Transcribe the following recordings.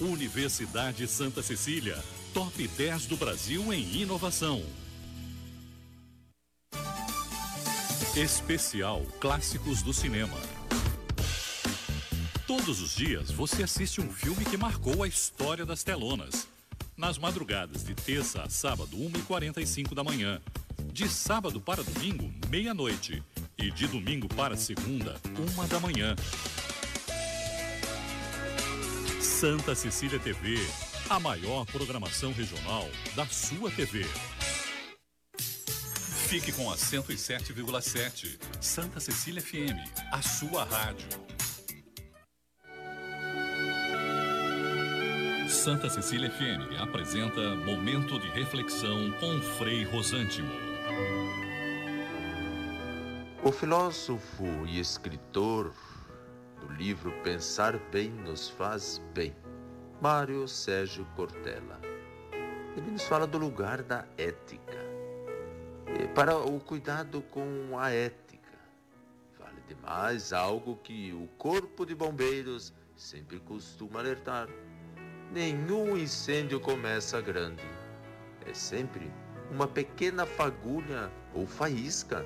Universidade Santa Cecília, top 10 do Brasil em inovação. Especial Clássicos do Cinema. Todos os dias você assiste um filme que marcou a história das telonas. Nas madrugadas de terça a sábado, 1h45 da manhã. De sábado para domingo, meia-noite. E de domingo para segunda, uma da manhã. Santa Cecília TV, a maior programação regional da sua TV. Fique com a 107,7. Santa Cecília FM, a sua rádio. Santa Cecília FM apresenta Momento de Reflexão com Frei Rosântimo. O filósofo e escritor livro Pensar Bem nos Faz Bem, Mário Sérgio Cortella. Ele nos fala do lugar da ética, para o cuidado com a ética. Vale demais algo que o Corpo de Bombeiros sempre costuma alertar. Nenhum incêndio começa grande. É sempre uma pequena fagulha ou faísca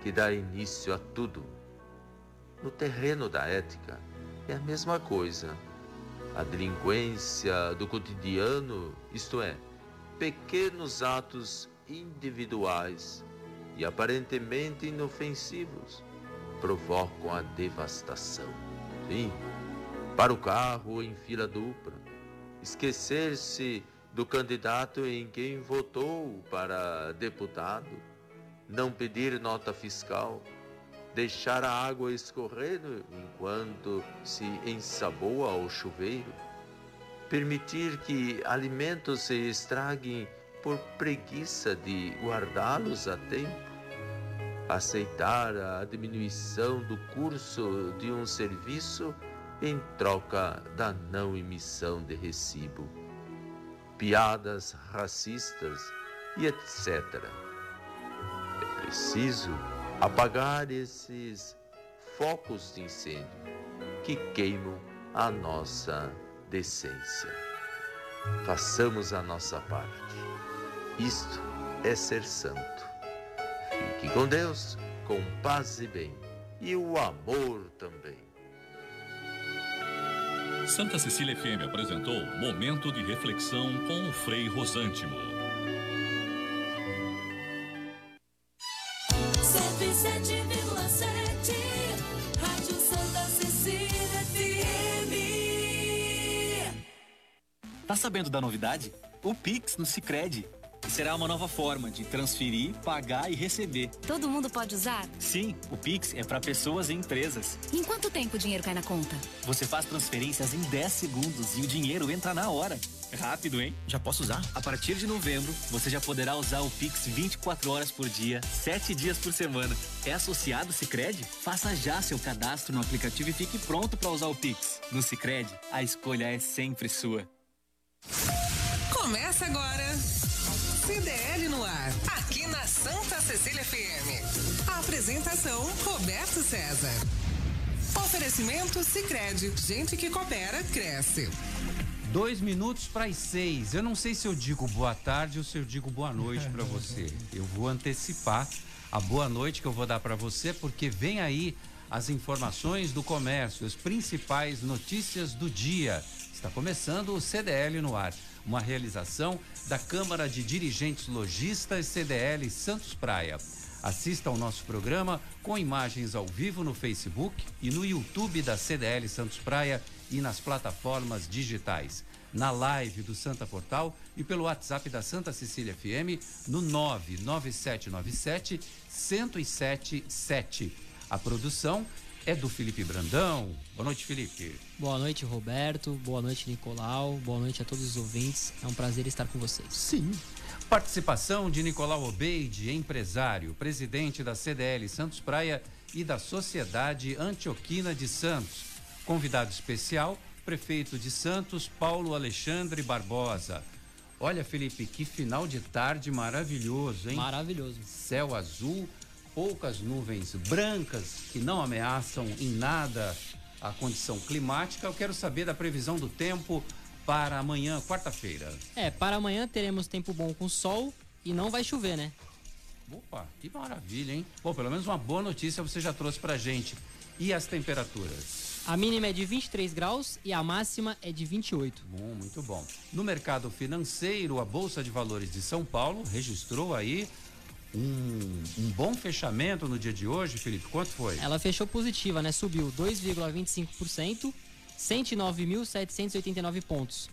que dá início a tudo no terreno da ética é a mesma coisa. A delinquência do cotidiano, isto é, pequenos atos individuais e aparentemente inofensivos, provocam a devastação. Sim, para o carro em fila dupla, esquecer-se do candidato em quem votou para deputado, não pedir nota fiscal, deixar a água escorrer enquanto se ensaboa o chuveiro, permitir que alimentos se estraguem por preguiça de guardá-los a tempo, aceitar a diminuição do curso de um serviço em troca da não emissão de recibo, piadas racistas e etc. É preciso apagar esses focos de incêndio que queimam a nossa decência. Façamos a nossa parte. Isto é ser santo. Fique com Deus, com paz e bem, e o amor também. Santa Cecília FM apresentou Momento de Reflexão com o Frei Rosântimo. Tá sabendo da novidade? O Pix no Sicredi será uma nova forma de transferir, pagar e receber. Todo mundo pode usar? Sim, o Pix é para pessoas e empresas. Em quanto tempo o dinheiro cai na conta? Você faz transferências em 10 segundos e o dinheiro entra na hora. Rápido, hein? Já posso usar? A partir de novembro, você já poderá usar o Pix 24 horas por dia, 7 dias por semana. É associado Sicredi? Faça já seu cadastro no aplicativo e fique pronto para usar o Pix. No Sicredi, a escolha é sempre sua. Começa agora. CDL no ar, aqui na Santa Cecília FM. A apresentação Roberto César. Oferecimento Sicredi, gente que coopera cresce. Dois minutos para as seis. Eu não sei se eu digo boa tarde ou se eu digo boa noite para você. Eu vou antecipar a boa noite que eu vou dar para você, porque vem aí as informações do comércio, as principais notícias do dia. Está começando o CDL no ar, uma realização da Câmara de Dirigentes Logistas CDL Santos Praia. Assista ao nosso programa com imagens ao vivo no Facebook e no YouTube da CDL Santos Praia e nas plataformas digitais. Na live do Santa Portal e pelo WhatsApp da Santa Cecília FM no 99797 1077. A produção é do Felipe Brandão. Boa noite, Felipe. Boa noite, Roberto. Boa noite, Nicolau. Boa noite a todos os ouvintes. É um prazer estar com vocês. Sim. Participação de Nicolau Obeide, empresário, presidente da CDL Santos Praia e da Sociedade Antioquina de Santos. Convidado especial, prefeito de Santos, Paulo Alexandre Barbosa. Olha, Felipe, que final de tarde maravilhoso, hein? Maravilhoso. Céu azul, poucas nuvens brancas que não ameaçam em nada a condição climática. Eu quero saber da previsão do tempo para amanhã, quarta-feira? É, para amanhã teremos tempo bom com sol e não vai chover, né? Opa, que maravilha, hein? Bom, pelo menos uma boa notícia você já trouxe pra gente. E as temperaturas? A mínima é de 23 graus e a máxima é de 28. Bom, muito bom. No mercado financeiro, a Bolsa de Valores de São Paulo registrou aí um, um bom fechamento no dia de hoje, Felipe. Quanto foi? Ela fechou positiva, né? Subiu 2,25%, 109.789 pontos.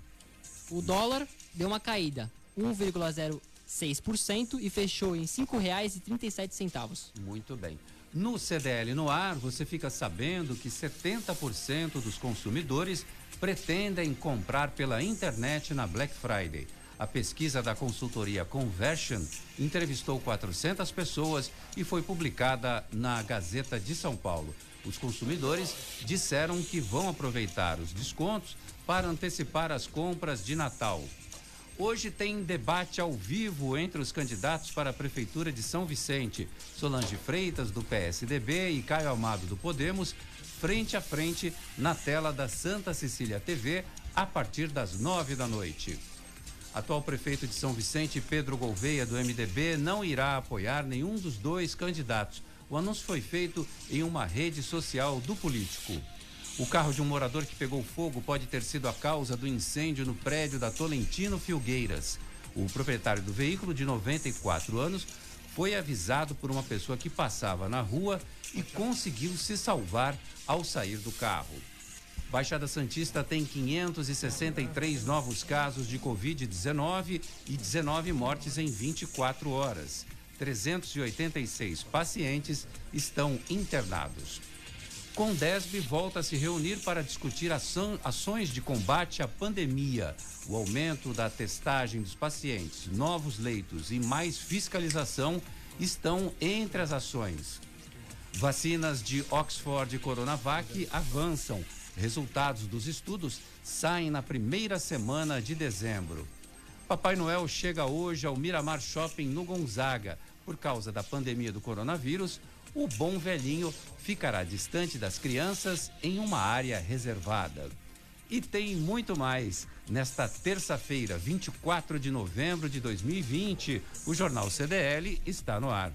O dólar deu uma caída, 1,06% e fechou em R$ 5,37. Muito bem. No CDL no ar, você fica sabendo que 70% dos consumidores pretendem comprar pela internet na Black Friday. A pesquisa da consultoria Conversion entrevistou 400 pessoas e foi publicada na Gazeta de São Paulo. Os consumidores disseram que vão aproveitar os descontos para antecipar as compras de Natal. Hoje tem debate ao vivo entre os candidatos para a Prefeitura de São Vicente. Solange Freitas, do PSDB, e Caio Amado, do Podemos, frente a frente na tela da Santa Cecília TV, a partir das nove da noite. Atual prefeito de São Vicente, Pedro Gouveia, do MDB, não irá apoiar nenhum dos dois candidatos. O anúncio foi feito em uma rede social do político. O carro de um morador que pegou fogo pode ter sido a causa do incêndio no prédio da Tolentino Filgueiras. O proprietário do veículo, de 94 anos, foi avisado por uma pessoa que passava na rua e conseguiu se salvar ao sair do carro. Baixada Santista tem 563 novos casos de Covid-19 e 19 mortes em 24 horas. 386 pacientes estão internados. Condesb volta a se reunir para discutir ação, ações de combate à pandemia. O aumento da testagem dos pacientes, novos leitos e mais fiscalização estão entre as ações. Vacinas de Oxford e Coronavac avançam. Resultados dos estudos saem na primeira semana de dezembro. Papai Noel chega hoje ao Miramar Shopping no Gonzaga. Por causa da pandemia do coronavírus, o bom velhinho ficará distante das crianças em uma área reservada. E tem muito mais. Nesta terça-feira, 24 de novembro de 2020, o Jornal CDL está no ar.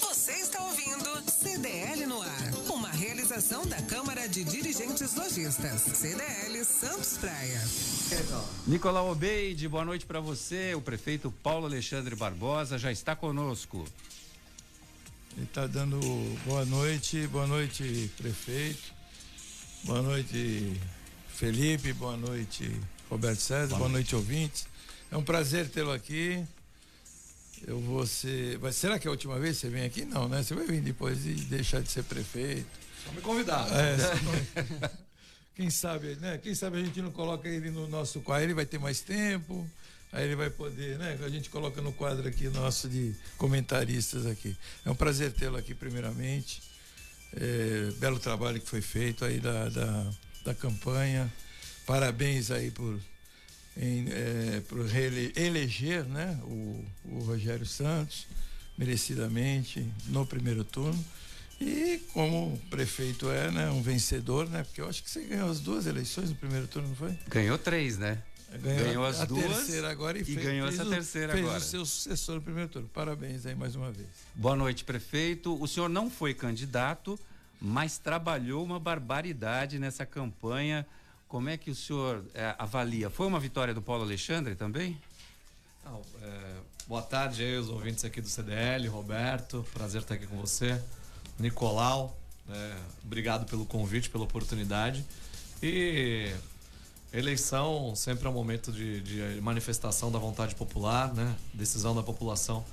Você está ouvindo CDL no ar, realização da Câmara de Dirigentes Lojistas, CDL Santos Praia. Nicolau Obeide, boa noite para você. O prefeito Paulo Alexandre Barbosa já está conosco. Ele está dando boa noite, boa noite, prefeito. Boa noite, Felipe. Boa noite, Roberto César. Boa, noite, ouvintes. É um prazer tê-lo aqui. Eu vou ser. Mas será que é a última vez que você vem aqui? Não, né? Você vai vir depois e deixar de ser prefeito. Só me convidar. É, só- quem sabe, né? Quem sabe a gente não coloca ele no nosso quadro, ele vai ter mais tempo, aí ele vai poder, né? A gente coloca no quadro aqui nosso de comentaristas aqui. É um prazer tê-lo aqui, primeiramente. É, belo trabalho que foi feito aí da, da, da campanha. Parabéns aí por, em, é, por eleger né? o, o Rogério Santos, merecidamente, no primeiro turno. E como o prefeito é, né, um vencedor, né? Porque eu acho que você ganhou as duas eleições no primeiro turno, não foi? Ganhou três, né? Ganhou as a duas terceira agora e, e fez, ganhou fez essa o- terceira fez agora. o seu sucessor no primeiro turno. Parabéns aí mais uma vez. Boa noite, prefeito. O senhor não foi candidato, mas trabalhou uma barbaridade nessa campanha. Como é que o senhor eh, avalia? Foi uma vitória do Paulo Alexandre também? Não, é, boa tarde aí, os ouvintes aqui do CDL, Roberto, prazer estar aqui com você. Nicolau, é, obrigado pelo convite, pela oportunidade. E eleição sempre é um momento de, de manifestação da vontade popular, né? Decisão da população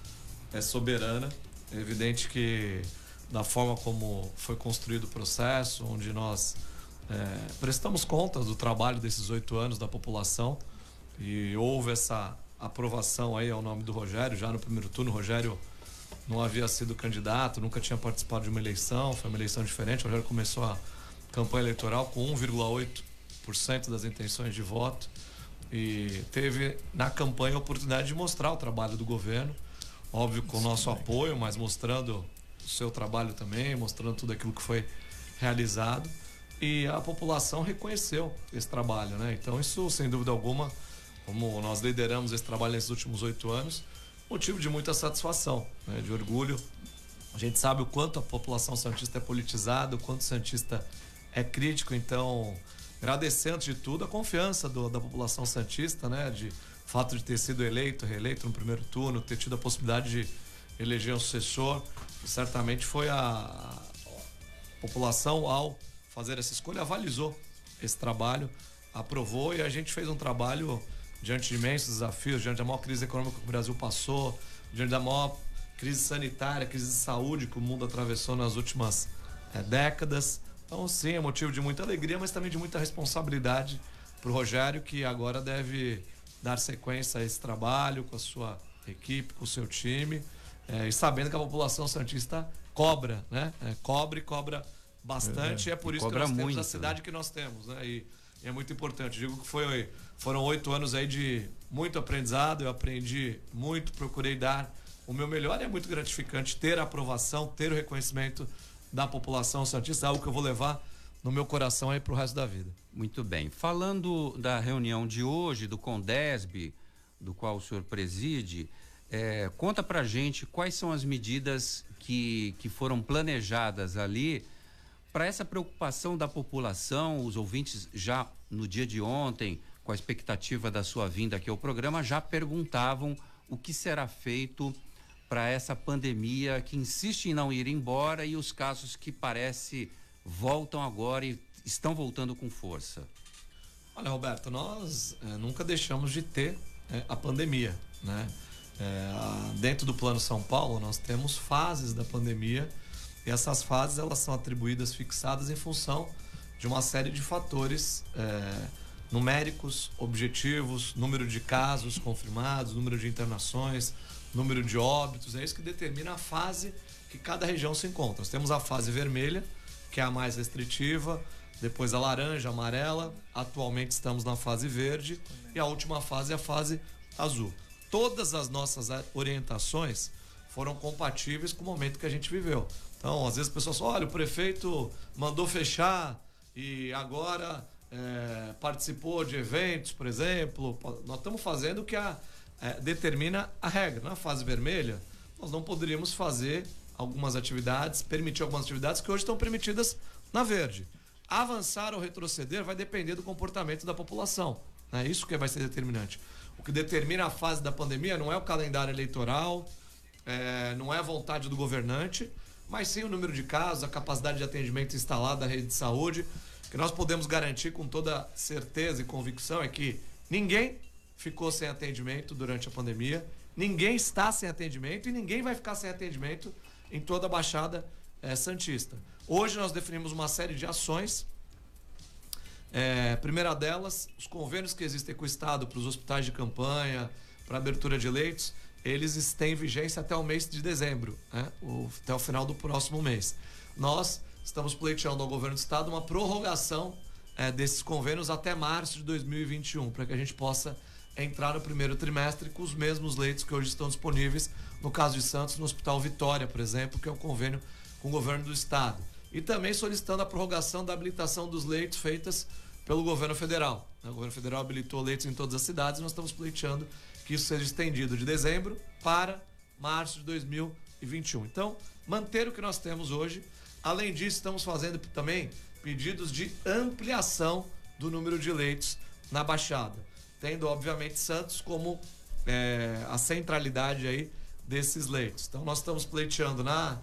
é soberana. É evidente que da forma como foi construído o processo, onde nós é, prestamos contas do trabalho desses oito anos da população e houve essa aprovação aí ao nome do Rogério já no primeiro turno. Rogério não havia sido candidato, nunca tinha participado de uma eleição, foi uma eleição diferente. O Rogério começou a campanha eleitoral com 1,8% das intenções de voto e teve na campanha a oportunidade de mostrar o trabalho do governo, óbvio com o nosso apoio, mas mostrando o seu trabalho também, mostrando tudo aquilo que foi realizado. e a população reconheceu esse trabalho, né? Então isso, sem dúvida alguma, como nós lideramos esse trabalho nesses últimos oito anos, motivo de muita satisfação, né? de orgulho. A gente sabe o quanto a população santista é politizada, o quanto o santista é crítico, então agradecendo de tudo a confiança do- da população santista, né? De fato de ter sido eleito, reeleito no primeiro turno, ter tido a possibilidade de eleger um sucessor, certamente foi a, a população ao fazer essa escolha avalizou esse trabalho, aprovou e a gente fez um trabalho diante de imensos desafios, diante da maior crise econômica que o Brasil passou, diante da maior crise sanitária, crise de saúde que o mundo atravessou nas últimas eh, décadas. Então, sim, é motivo de muita alegria, mas também de muita responsabilidade para o Rogério, que agora deve dar sequência a esse trabalho com a sua equipe, com o seu time, eh, e sabendo que a população santista cobra, né? Eh, cobra e cobra bastante, É, e é por e isso que nós temos muito, a cidade que nós temos, né? E, e é muito importante. Digo que foi, foram oito anos aí de muito aprendizado, eu aprendi muito, procurei dar o meu melhor e é muito gratificante ter a aprovação, ter o reconhecimento da população santista, algo que eu vou levar no meu coração aí pro resto da vida. Muito bem. Falando da reunião de hoje, do Condesb, do qual o senhor preside, eh, conta pra gente quais são as medidas que, que foram planejadas ali para essa preocupação da população. Os ouvintes já no dia de ontem, com a expectativa da sua vinda aqui ao programa, já perguntavam o que será feito para essa pandemia que insiste em não ir embora e os casos que parece voltam agora e estão voltando com força. Olha, Roberto, nós eh, nunca deixamos de ter eh, a pandemia, né? A- dentro do Plano São Paulo, nós temos fases da pandemia e essas fases elas são atribuídas, fixadas em função de uma série de fatores numéricos, objetivos, número de casos confirmados, número de internações, número de óbitos. É isso que determina a fase que cada região se encontra. Nós temos a fase vermelha, que é a mais restritiva, depois a laranja, a amarela. Atualmente estamos na fase verde e a última fase é a fase azul. Todas as nossas orientações foram compatíveis com o momento que a gente viveu. Então, às vezes as pessoas falam, olha, o prefeito mandou fechar e agora é, participou de eventos, por exemplo. Nós estamos fazendo o que a, é, determina a regra. Na fase vermelha, nós não poderíamos fazer algumas atividades, permitir algumas atividades que hoje estão permitidas na verde. Avançar ou retroceder vai depender do comportamento da população. É né? isso que vai ser determinante. O que determina a fase da pandemia não é o calendário eleitoral, é, não é a vontade do governante, mas sim o número de casos, a capacidade de atendimento instalada na rede de saúde. O que nós podemos garantir com toda certeza e convicção é que ninguém ficou sem atendimento durante a pandemia, ninguém está sem atendimento e ninguém vai ficar sem atendimento em toda a Baixada eh, Santista. Hoje nós definimos uma série de ações. É, primeira delas, os convênios que existem com o Estado para os hospitais de campanha, para abertura de leitos, eles têm vigência até o mês de dezembro, né? o, até o final do próximo mês. Nós estamos pleiteando ao governo do Estado uma prorrogação é, desses convênios até março de 2021, para que a gente possa entrar no primeiro trimestre com os mesmos leitos que hoje estão disponíveis, no caso de Santos, no Hospital Vitória, por exemplo, que é um convênio com o governo do Estado. E também solicitando a prorrogação da habilitação dos leitos feitas pelo governo federal. O governo federal habilitou leitos em todas as cidades e nós estamos pleiteando que isso seja estendido de dezembro para março de 2021. Então, manter o que nós temos hoje. Além disso, estamos fazendo também pedidos de ampliação do número de leitos na Baixada, tendo, obviamente, Santos como é, a centralidade aí desses leitos. Então, nós estamos pleiteando na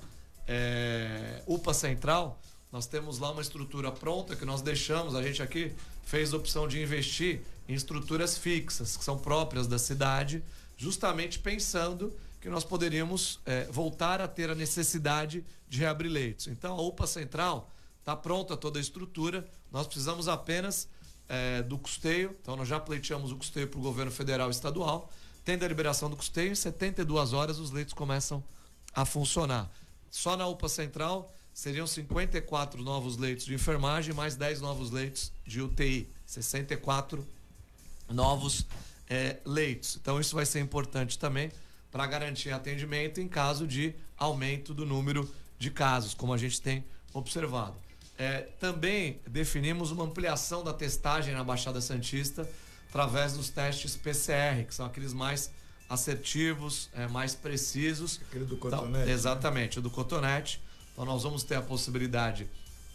é, UPA Central, nós temos lá uma estrutura pronta que nós deixamos, a gente aqui fez opção de investir em estruturas fixas, que são próprias da cidade, justamente pensando que nós poderíamos é, voltar a ter a necessidade de reabrir leitos. Então, a UPA Central está pronta toda a estrutura, nós precisamos apenas é, do custeio, então nós já pleiteamos o custeio para o governo federal e estadual, tendo a liberação do custeio, em 72 horas os leitos começam a funcionar. Só na UPA Central seriam 54 novos leitos de enfermagem, mais 10 novos leitos de UTI. 64 novos é, leitos. Então, isso vai ser importante também para garantir atendimento em caso de aumento do número de casos, como a gente tem observado. É, também definimos uma ampliação da testagem na Baixada Santista através dos testes PCR, que são aqueles mais assertivos, é, mais precisos. Aquele do Então, cotonete. né? exatamente, o do cotonete. Então nós vamos ter a possibilidade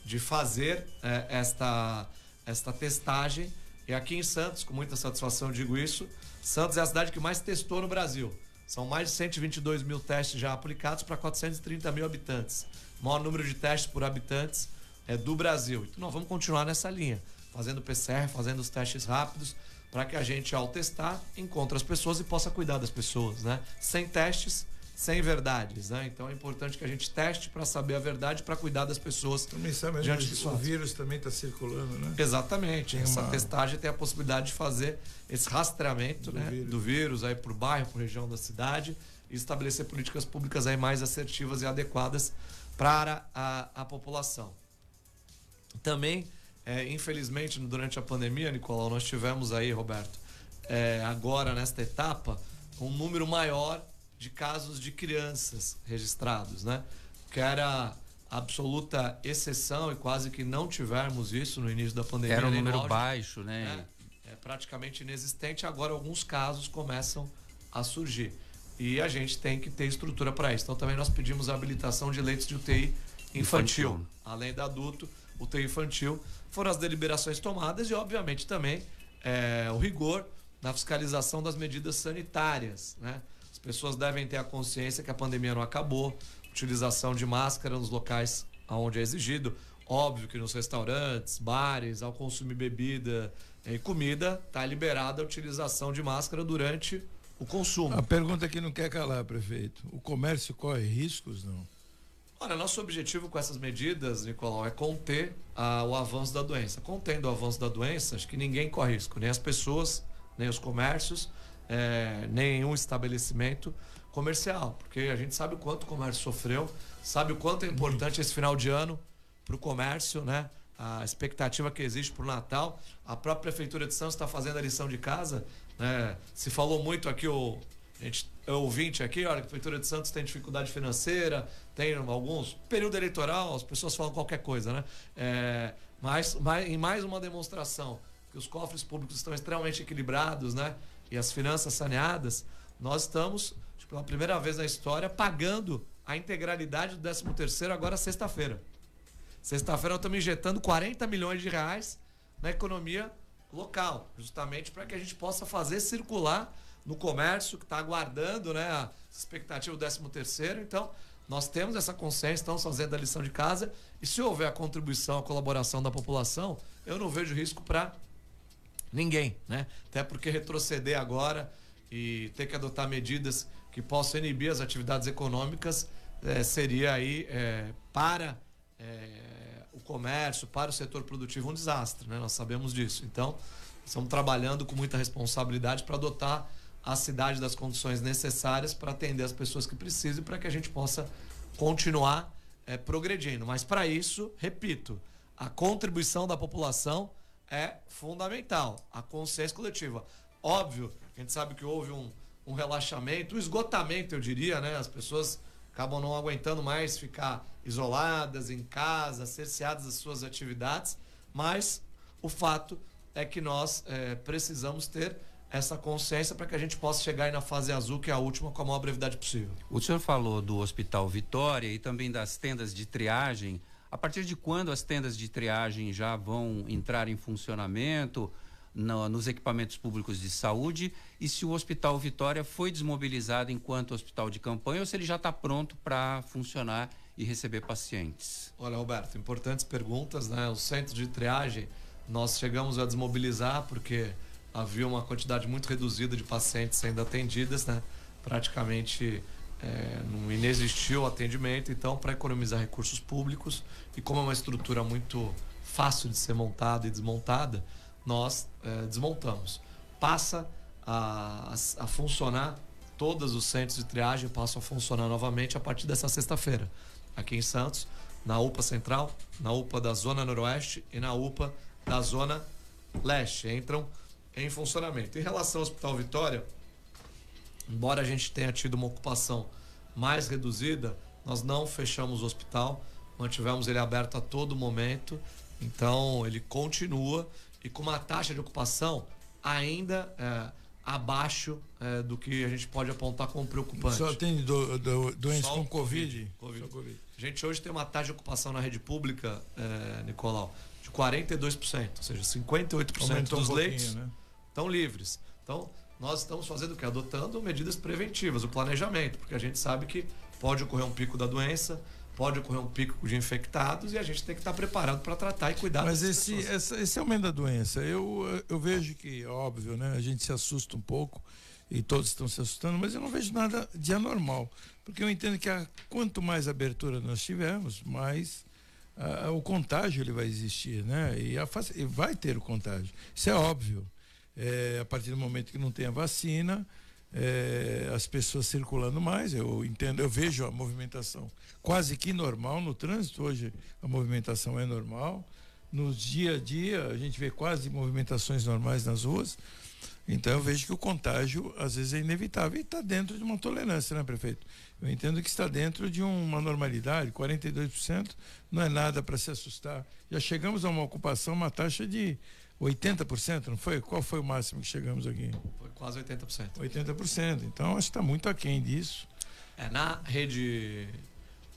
de fazer é, esta, esta testagem. E aqui em Santos, com muita satisfação digo isso, Santos é a cidade que mais testou no Brasil. São mais de 122 mil testes já aplicados para 430 mil habitantes. O maior número de testes por habitantes é do Brasil. Então nós vamos continuar nessa linha, fazendo PCR, fazendo os testes rápidos, para que a gente, ao testar, encontre as pessoas e possa cuidar das pessoas, né? Sem testes, sem verdades, né? Então é importante que a gente teste para saber a verdade, para cuidar das pessoas Também sabe, diante dos o vírus também está circulando, né? Exatamente. Tem Essa uma- testagem tem a possibilidade de fazer esse rastreamento Do né, vírus. do vírus aí por bairro, por região da cidade e estabelecer políticas públicas aí mais assertivas e adequadas para a, a população. Também, é, infelizmente, durante a pandemia, Nicolau, nós tivemos aí, Roberto, é, agora nesta etapa, um número maior de casos de crianças registrados, né? Que era absoluta exceção e quase que não tivemos isso no início da pandemia. Era um número auge. baixo, né? né? É praticamente inexistente. Agora alguns casos começam a surgir. E a gente tem que ter estrutura para isso. Então também nós pedimos a habilitação de leitos de UTI infantil. Infantil. Além da adulto, UTI infantil. Foram as deliberações tomadas e, obviamente, também é, o rigor na fiscalização das medidas sanitárias. Né? As pessoas devem ter a consciência que a pandemia não acabou. Utilização de máscara nos locais onde é exigido. Óbvio que nos restaurantes, bares, ao consumir bebida e comida, está liberada a utilização de máscara durante o consumo. A pergunta que não quer calar, prefeito. O comércio corre riscos, não? Olha, nosso objetivo com essas medidas, Nicolau, é conter ah, o avanço da doença. Contendo o avanço da doença, acho que ninguém corre risco, nem as pessoas, nem os comércios, eh, nenhum estabelecimento comercial, porque a gente sabe o quanto o comércio sofreu, sabe o quanto é importante esse final de ano para o comércio, né? A expectativa que existe para o Natal. A própria Prefeitura de Santos está fazendo a lição de casa. Né? Se falou muito aqui, o gente, é ouvinte aqui, olha, a Prefeitura de Santos tem dificuldade financeira, tem alguns. Período eleitoral, as pessoas falam qualquer coisa, né? É, mas, mas em mais uma demonstração que os cofres públicos estão extremamente equilibrados, né? E as finanças saneadas, nós estamos, pela primeira vez na história, pagando a integralidade do 13 terceiro agora sexta-feira. Sexta-feira nós estamos injetando 40 milhões de reais na economia local, justamente para que a gente possa fazer circular no comércio que está aguardando né, a expectativa do 13 terceiro. Então, nós temos essa consciência, estamos fazendo a lição de casa e se houver a contribuição, a colaboração da população, eu não vejo risco para ninguém, né? Até porque retroceder agora e ter que adotar medidas que possam inibir as atividades econômicas eh, seria aí eh, para eh, o comércio, para o setor produtivo um desastre, né? Nós sabemos disso. Então, estamos trabalhando com muita responsabilidade para adotar a cidade das condições necessárias para atender as pessoas que precisam e para que a gente possa continuar eh, progredindo. Mas para isso, repito, a contribuição da população é fundamental. A consciência coletiva. Óbvio, a gente sabe que houve um, um relaxamento, um esgotamento, eu diria, né? As pessoas acabam não aguentando mais ficar isoladas em casa, cerceadas das suas atividades, mas o fato é que nós eh, precisamos ter essa consciência para que a gente possa chegar aí na fase azul, que é a última, com a maior brevidade possível. O senhor falou do Hospital Vitória e também das tendas de triagem. A partir de quando as tendas de triagem já vão entrar em funcionamento no- nos equipamentos públicos de saúde e se o Hospital Vitória foi desmobilizado enquanto hospital de campanha ou se ele já está pronto para funcionar e receber pacientes? Olha, Roberto, importantes perguntas, né? O centro de triagem, nós chegamos a desmobilizar porque havia uma quantidade muito reduzida de pacientes sendo atendidas, né? Praticamente é, não inexistiu atendimento, então, para economizar recursos públicos e como é uma estrutura muito fácil de ser montada e desmontada, nós é, desmontamos. Passa a, a funcionar, todos os centros de triagem passam a funcionar novamente a partir dessa sexta-feira, aqui em Santos, na UPA Central, na UPA da Zona Noroeste e na UPA da Zona Leste. Entram em funcionamento. Em relação ao Hospital Vitória, embora a gente tenha tido uma ocupação mais reduzida, nós não fechamos o hospital. mantivemos ele aberto a todo momento, então ele continua e com uma taxa de ocupação ainda é, abaixo é, do que a gente pode apontar como preocupante. Só tem do, do, doentes Só com Covid. Covid. Covid. A gente hoje tem uma taxa de ocupação na rede pública, é, Nicolau, de 42%, ou seja, 58% Aumentou um dos pouquinho, leitos né? estão livres. Então, nós estamos fazendo o quê? Adotando medidas preventivas, o planejamento, porque a gente sabe que pode ocorrer um pico da doença, pode ocorrer um pico de infectados e a gente tem que estar preparado para tratar e cuidar Mas esse, essa, esse aumento da doença, eu, eu vejo que, óbvio, né? A gente se assusta um pouco e todos estão se assustando, mas eu não vejo nada de anormal. Porque eu entendo que a, quanto mais abertura nós tivermos, mais ah, o contágio ele vai existir, né? E, a, e vai ter o contágio. Isso é óbvio. É, a partir do momento que não tem a vacina, é, as pessoas circulando mais, eu entendo, eu vejo a movimentação quase que normal no trânsito hoje, a movimentação é normal. No dia a dia, a gente vê quase movimentações normais nas ruas. Então eu vejo que o contágio às vezes é inevitável e está dentro de uma tolerância, né, prefeito? Eu entendo que está dentro de uma normalidade, 42% não é nada para se assustar. Já chegamos a uma ocupação, uma taxa de 80%, não foi? Qual foi o máximo que chegamos aqui? Foi quase 80%. 80%. Então acho que está muito aquém disso. É, na rede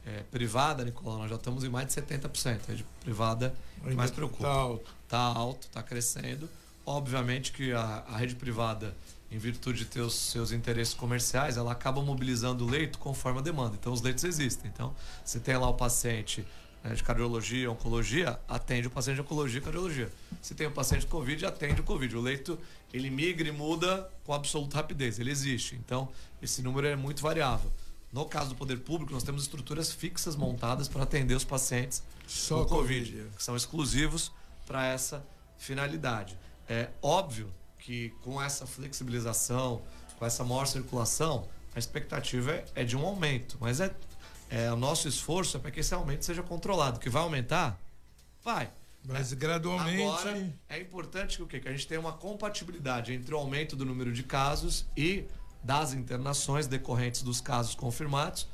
é, privada, Nicolau, nós já estamos em mais de 70%. A rede privada Ainda mais preocupa. tá alto. Está alto, está crescendo. Obviamente que a, a rede privada, em virtude de ter os seus interesses comerciais, ela acaba mobilizando o leito conforme a demanda. Então os leitos existem. Então, você tem lá o paciente né, de cardiologia, oncologia, atende o paciente de oncologia e cardiologia. Se tem o paciente de Covid, atende o Covid. O leito, ele migra e muda com absoluta rapidez. Ele existe. Então, esse número é muito variável. No caso do poder público, nós temos estruturas fixas montadas para atender os pacientes Só com Covid, Covid. que são exclusivos para essa finalidade. É óbvio que com essa flexibilização, com essa maior circulação, a expectativa é, é de um aumento, mas é, é o nosso esforço é para que esse aumento seja controlado. Que vai aumentar? Vai. Mas gradualmente. Agora, é importante que o quê? Que a gente tenha uma compatibilidade entre o aumento do número de casos e das internações decorrentes dos casos confirmados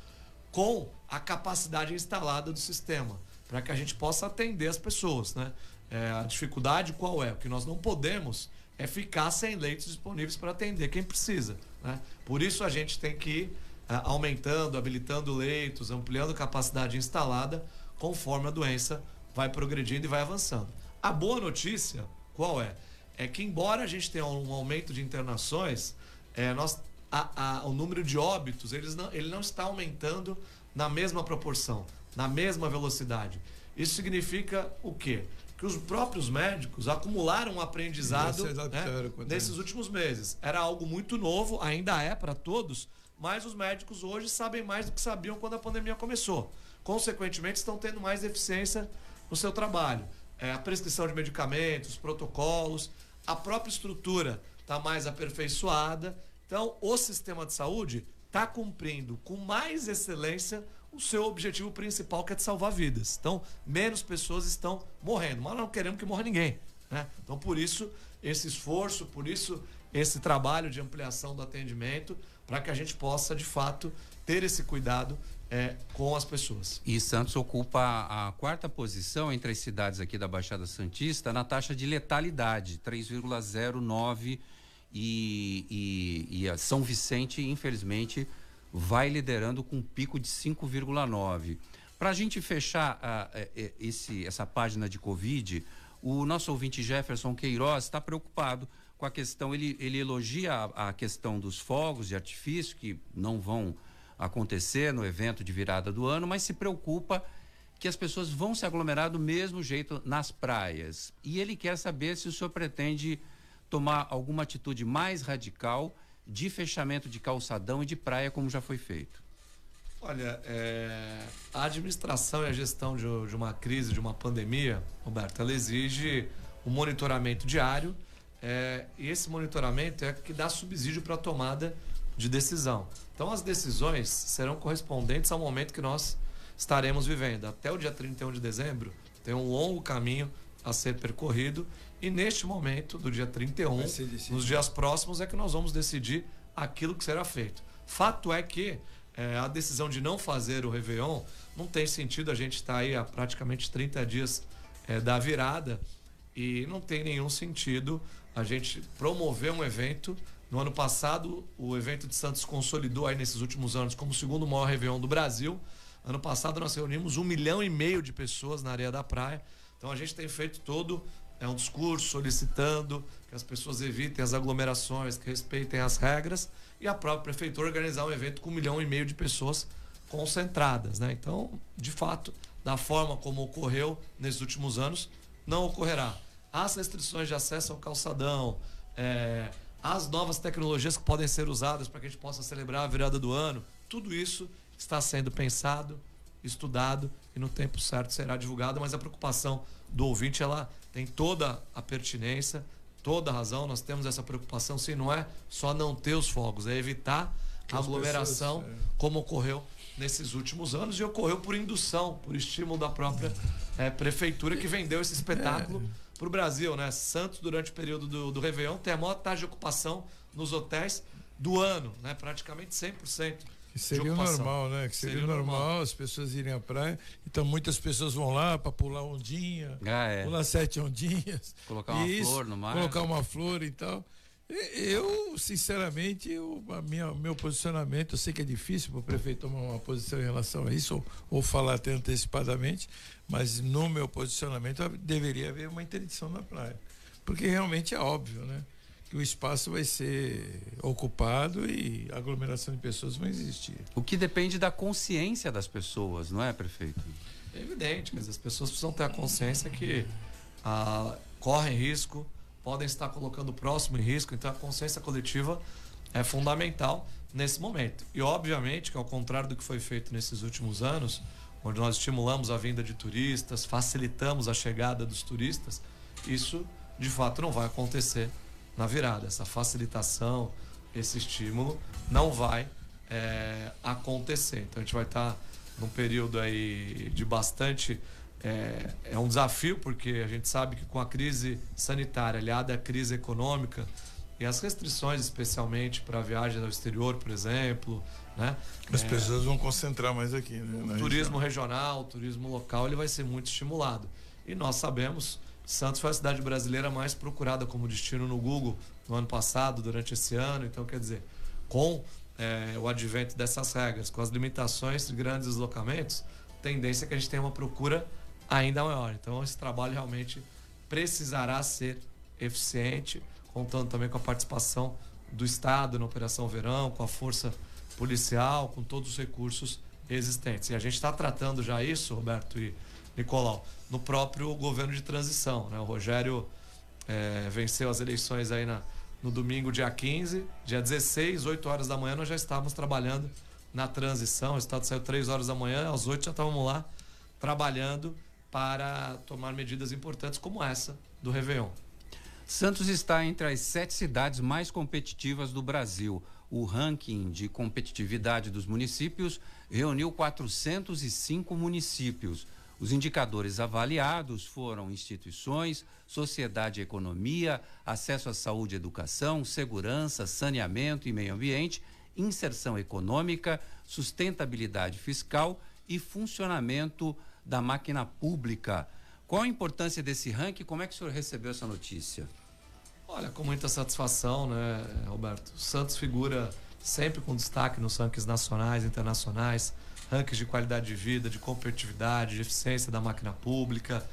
com a capacidade instalada do sistema, para que a gente possa atender as pessoas, né? É, a dificuldade qual é? O que nós não podemos é ficar sem leitos disponíveis para atender quem precisa, né? Por isso a gente tem que aumentando, habilitando leitos, ampliando capacidade instalada conforme a doença vai progredindo e vai avançando. A boa notícia, qual é? É que embora a gente tenha um aumento de internações, é, nós, a- a- o número de óbitos eles não, ele não está aumentando na mesma proporção, na mesma velocidade. Isso significa o quê? Que os próprios médicos acumularam um aprendizado adaptaram né, nesses últimos meses. Era algo muito novo, ainda é para todos, mas os médicos hoje sabem mais do que sabiam quando a pandemia começou. Consequentemente, estão tendo mais eficiência no seu trabalho. É, a prescrição de medicamentos, protocolos, a própria estrutura está mais aperfeiçoada. Então, o sistema de saúde está cumprindo com mais excelência o seu objetivo principal, que é de salvar vidas. Então, menos pessoas estão morrendo, mas não queremos que morra ninguém. Né? Então, por isso, esse esforço, por isso, esse trabalho de ampliação do atendimento, para que a gente possa, de fato, ter esse cuidado é, com as pessoas. E Santos ocupa a quarta posição entre as cidades aqui da Baixada Santista na taxa de letalidade, 3,09 e, e, e São Vicente, infelizmente, vai liderando com um pico de 5,9. Para a gente fechar ah, eh, eh, esse, essa página de Covid, o nosso ouvinte Jefferson Queiroz está preocupado com a questão, ele, ele elogia a, a questão dos fogos de artifício, que não vão acontecer no evento de virada do ano, mas se preocupa que as pessoas vão se aglomerar do mesmo jeito nas praias. E ele quer saber se o senhor pretende tomar alguma atitude mais radical de fechamento de calçadão e de praia, como já foi feito. Olha, é, a administração e a gestão de, de uma crise, de uma pandemia, Roberto, ela exige um monitoramento diário é, e esse monitoramento é que dá subsídio para a tomada de decisão. Então, as decisões serão correspondentes ao momento que nós estaremos vivendo. Até o dia 31 de dezembro, tem um longo caminho a ser percorrido e neste momento, do dia 31, Vai ser decidido. nos dias próximos, é que nós vamos decidir aquilo que será feito. Fato é que é, a decisão de não fazer o Réveillon não tem sentido. A gente está aí há praticamente 30 dias é, da virada e não tem nenhum sentido a gente promover um evento. No ano passado, o evento de Santos consolidou aí nesses últimos anos como o segundo maior Réveillon do Brasil. Ano passado nós reunimos um milhão e meio de pessoas na areia da praia. Então a gente tem feito todo é um discurso solicitando que as pessoas evitem as aglomerações, que respeitem as regras e a própria prefeitura organizar um evento com um milhão e meio de pessoas concentradas, né? Então, de fato, da forma como ocorreu nesses últimos anos, não ocorrerá. As restrições de acesso ao calçadão, é, as novas tecnologias que podem ser usadas para que a gente possa celebrar a virada do ano, tudo isso está sendo pensado, estudado e no tempo certo será divulgado, mas a preocupação do ouvinte ela tem toda a pertinência, toda a razão. Nós temos essa preocupação, sim, não é só não ter os fogos, é evitar a aglomeração, pessoas, é. como ocorreu nesses últimos anos e ocorreu por indução, por estímulo da própria é, prefeitura que vendeu esse espetáculo é. Para o Brasil, né? Santos, durante o período do, do Réveillon, tem a maior taxa de ocupação nos hotéis do ano, né? Praticamente 100%. Que seria normal, né? Que seria, seria normal, normal, as pessoas irem à praia. Então muitas pessoas vão lá para pular ondinha, ah, é. pular sete ondinhas. Colocar uma isso, flor no mar. Colocar uma flor e tal. Eu, sinceramente, eu, a minha, meu posicionamento, eu sei que é difícil para o prefeito tomar uma posição em relação a isso, ou, ou falar até antecipadamente, mas no meu posicionamento deveria haver uma interdição na praia. Porque realmente é óbvio, né? que o espaço vai ser ocupado e aglomeração de pessoas vai existir. O que depende da consciência das pessoas, não é, prefeito? É evidente, mas as pessoas precisam ter a consciência que ah, correm risco, podem estar colocando o próximo em risco, então a consciência coletiva é fundamental nesse momento. E obviamente que ao contrário do que foi feito nesses últimos anos, onde nós estimulamos a vinda de turistas, facilitamos a chegada dos turistas, isso de fato não vai acontecer na virada. Essa facilitação, esse estímulo não vai é, acontecer. Então a gente vai estar num período aí de bastante. É, é, um desafio, porque a gente sabe que com a crise sanitária, aliada à crise econômica e as restrições, especialmente para viagens ao exterior, por exemplo. Né? As é, pessoas vão concentrar mais aqui. Né, o turismo região. regional, o turismo local, ele vai ser muito estimulado. E nós sabemos Santos foi a cidade brasileira mais procurada como destino no Google no ano passado, durante esse ano. Então, quer dizer, com é, o advento dessas regras, com as limitações de grandes deslocamentos, tendência é que a gente tenha uma procura ainda maior. Então, esse trabalho realmente precisará ser eficiente, contando também com a participação do Estado na Operação Verão, com a força policial, com todos os recursos existentes. E a gente está tratando já isso, Roberto e Nicolau, no próprio governo de transição. Né? O Rogério é, venceu as eleições aí na, no domingo, dia 15, dia 16, 8 horas da manhã, nós já estávamos trabalhando na transição. O Estado saiu 3 horas da manhã, às 8 já estávamos lá trabalhando para tomar medidas importantes como essa do Réveillon. Santos está entre as sete cidades mais competitivas do Brasil. O ranking de competitividade dos municípios reuniu 405 municípios. Os indicadores avaliados foram instituições, sociedade e economia, acesso à saúde e educação, segurança, saneamento e meio ambiente, inserção econômica, sustentabilidade fiscal e funcionamento da máquina pública. Qual a importância desse ranking? Como é que o senhor recebeu essa notícia? Olha, com muita satisfação, né, Roberto? Santos figura sempre com destaque nos rankings nacionais internacionais rankings de qualidade de vida, de competitividade, de eficiência da máquina pública.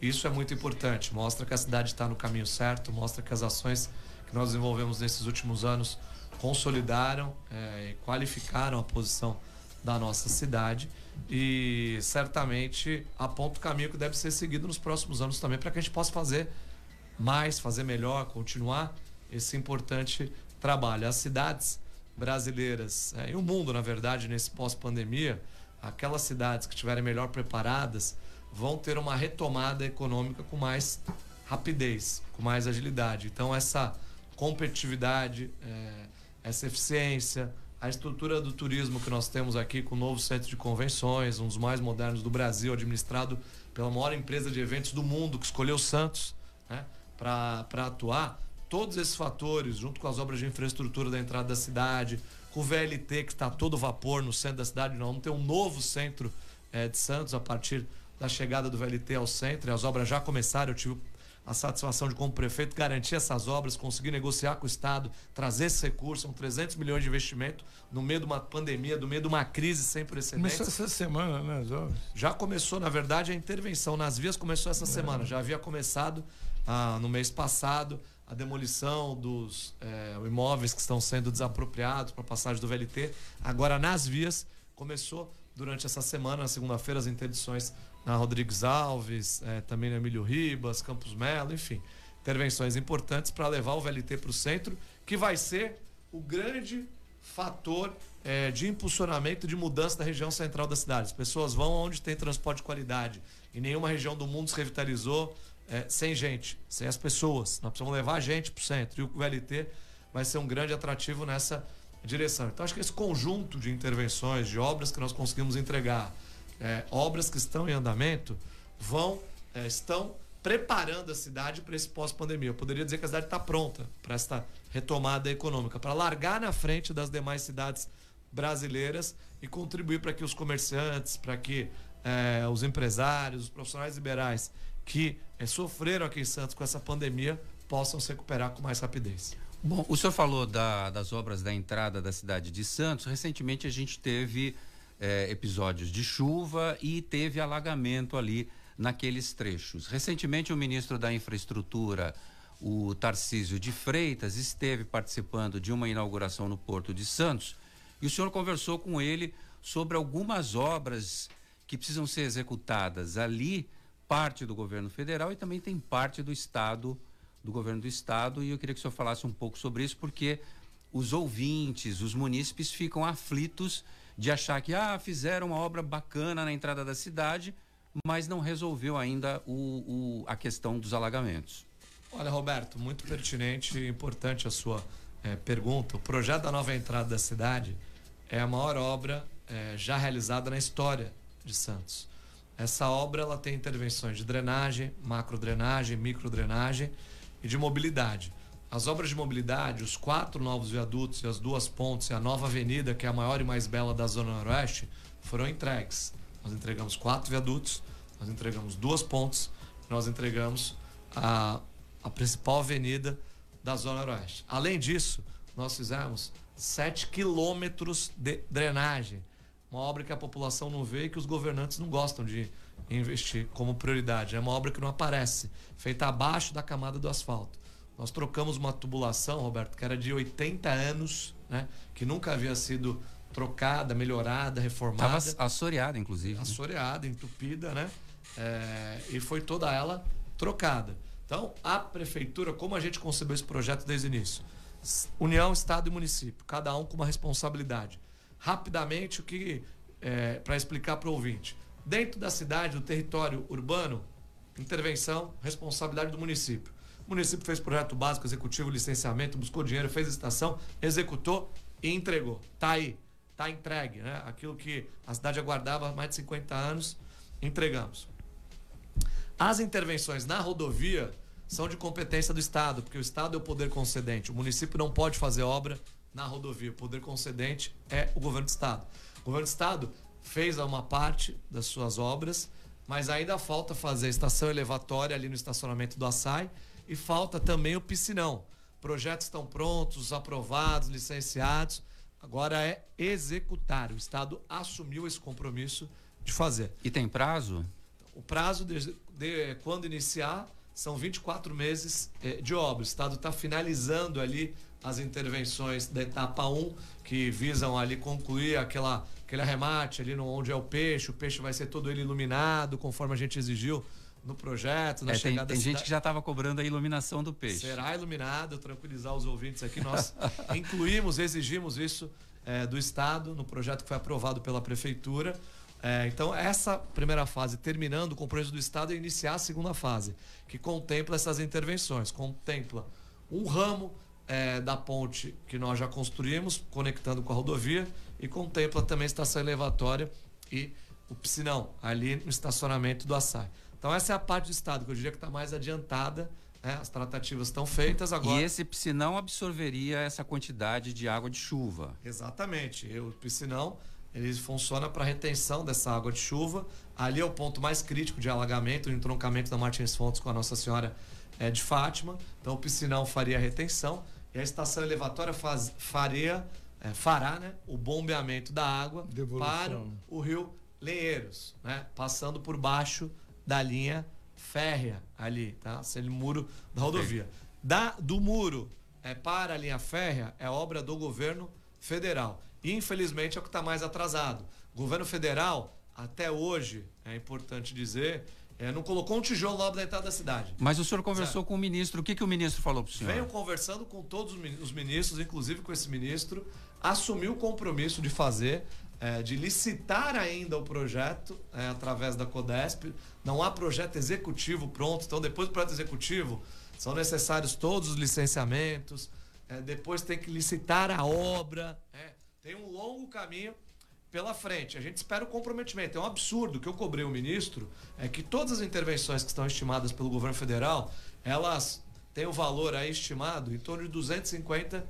Isso é muito importante, mostra que a cidade está no caminho certo, mostra que as ações que nós desenvolvemos nesses últimos anos consolidaram é, e qualificaram a posição da nossa cidade e certamente aponta o caminho que deve ser seguido nos próximos anos também para que a gente possa fazer mais, fazer melhor, continuar esse importante trabalho. As cidades brasileiras é, e o mundo, na verdade, nesse pós-pandemia, aquelas cidades que estiverem melhor preparadas vão ter uma retomada econômica com mais rapidez, com mais agilidade. Então, essa competitividade, é, essa eficiência, a estrutura do turismo que nós temos aqui com o novo centro de convenções, um dos mais modernos do Brasil, administrado pela maior empresa de eventos do mundo, que escolheu Santos né, para atuar todos esses fatores, junto com as obras de infraestrutura da entrada da cidade, com o VLT que está todo vapor no centro da cidade, nós vamos ter um novo centro eh, de Santos a partir da chegada do VLT ao centro. E as obras já começaram, eu tive a satisfação de, como prefeito, garantir essas obras, conseguir negociar com o Estado, trazer esse recurso, são 300 milhões de investimento no meio de uma pandemia, no meio de uma crise sem precedentes. Começou essa semana, né, as obras? Já começou, na verdade, a intervenção nas vias começou essa semana. Já havia começado ah, no mês passado a demolição dos eh, imóveis que estão sendo desapropriados para passagem do VLT. Agora, nas vias, começou durante essa semana, na segunda-feira, as interdições na Rodrigues Alves, eh, também no Emílio Ribas, Campos Melo, enfim. Intervenções importantes para levar o VLT para o centro, que vai ser o grande fator eh, de impulsionamento de mudança da região central da cidade. As pessoas vão onde tem transporte de qualidade. Em nenhuma região do mundo se revitalizou eh, sem gente, sem as pessoas. Nós precisamos levar a gente para o centro. E o VLT vai ser um grande atrativo nessa direção. Então, acho que esse conjunto de intervenções, de obras que nós conseguimos entregar, eh, obras que estão em andamento, vão, eh, estão preparando a cidade para esse pós-pandemia. Eu poderia dizer que a cidade está pronta para esta retomada econômica, para largar na frente das demais cidades brasileiras e contribuir para que os comerciantes, para que eh, os empresários, os profissionais liberais que eh, sofreram aqui em Santos com essa pandemia possam se recuperar com mais rapidez. Bom, o senhor falou da- das obras da entrada da cidade de Santos. Recentemente a gente teve eh, episódios de chuva e teve alagamento ali naqueles trechos. Recentemente o ministro da Infraestrutura, o Tarcísio de Freitas, esteve participando de uma inauguração no Porto de Santos e o senhor conversou com ele sobre algumas obras que precisam ser executadas ali, parte do governo federal e também tem parte do estado, do governo do estado, e eu queria que o senhor falasse um pouco sobre isso, porque os ouvintes, os munícipes ficam aflitos de achar que ah, fizeram uma obra bacana na entrada da cidade, mas não resolveu ainda o, o- a questão dos alagamentos. Olha, Roberto, muito pertinente e importante a sua eh, pergunta. O projeto da nova entrada da cidade é a maior obra eh, já realizada na história de Santos. Essa obra ela tem intervenções de drenagem, macrodrenagem, microdrenagem e de mobilidade. As obras de mobilidade, os quatro novos viadutos e as duas pontes e a nova avenida, que é a maior e mais bela da Zona Noroeste, foram entregues. Nós entregamos quatro viadutos, nós entregamos duas pontes, nós entregamos a, a principal avenida da Zona Noroeste. Além disso, nós fizemos 7 quilômetros de drenagem. Uma obra que a população não vê e que os governantes não gostam de investir como prioridade. É uma obra que não aparece, feita abaixo da camada do asfalto. Nós trocamos uma tubulação, Roberto, que era de 80 anos, né? que nunca havia sido trocada, melhorada, reformada Estava assoreada, inclusive. né? assoreada, entupida, né? É, e foi toda ela trocada. Então, a prefeitura, como a gente concebeu esse projeto desde o início? União, Estado e município, cada um com uma responsabilidade. Rapidamente, o que para explicar para o ouvinte. Dentro da cidade, do território urbano, intervenção, responsabilidade do município. O município fez projeto básico, executivo, licenciamento, buscou dinheiro, fez estação, executou e entregou. Tá aí, tá entregue, né? Aquilo que a cidade aguardava há mais de 50 anos, entregamos. As intervenções na rodovia são de competência do Estado, porque o Estado é o poder concedente. O município não pode fazer obra na rodovia. O poder concedente é o governo do Estado. O governo do Estado fez uma parte das suas obras, mas ainda falta fazer a estação elevatória ali no estacionamento do Açaí e falta também o piscinão. Projetos estão prontos, aprovados, licenciados. Agora é executar. O Estado assumiu esse compromisso de fazer. E tem prazo? O prazo de, de quando iniciar são 24 meses eh, de obra. O Estado está finalizando ali as intervenções da etapa 1, que visam ali concluir aquela, aquele arremate ali no, onde é o peixe. O peixe vai ser todo ele iluminado, conforme a gente exigiu no projeto, na É, tem chegada tem da gente que já estava cobrando a iluminação do peixe. Será iluminado, tranquilizar os ouvintes aqui. Nós incluímos, exigimos isso eh, do Estado no projeto que foi aprovado pela Prefeitura. Eh, então, essa primeira fase, terminando o compromisso do Estado, é iniciar a segunda fase, que contempla essas intervenções. Contempla um ramo eh, da ponte que nós já construímos, conectando com a rodovia, e contempla também a estação elevatória e o piscinão, ali no estacionamento do Açaí. Então, essa é a parte do Estado, que eu diria que está mais adiantada, né? As tratativas estão feitas agora. E esse piscinão absorveria essa quantidade de água de chuva. Exatamente. E O piscinão ele funciona para retenção dessa água de chuva. Ali é o ponto mais crítico de alagamento, o entroncamento da Martins Fontes com a Nossa Senhora é, de Fátima. Então o piscinão faria a retenção e a estação elevatória faz, faria, é, fará né, o bombeamento da água Devolução. para o rio Lenheiros, né, passando por baixo da linha férrea ali, tá? Aquele muro da rodovia. Da, do muro é, para a linha férrea é obra do governo federal. E, infelizmente, é o que está mais atrasado. O governo federal, até hoje, é importante dizer, é, não colocou um tijolo lá da entrada da cidade. Mas o senhor conversou com o ministro. O que, que o ministro falou para o senhor? Venho conversando com todos os ministros, inclusive com esse ministro, assumiu o compromisso de fazer, é, de licitar ainda o projeto é, através da Codesp. Não há projeto executivo pronto, então depois do projeto executivo são necessários todos os licenciamentos, é, depois tem que licitar a obra. é. tem um longo caminho pela frente. A gente espera o comprometimento. É um absurdo que eu cobrei o ministro é que todas as intervenções que estão estimadas pelo governo federal, elas têm o valor aí estimado em torno de 250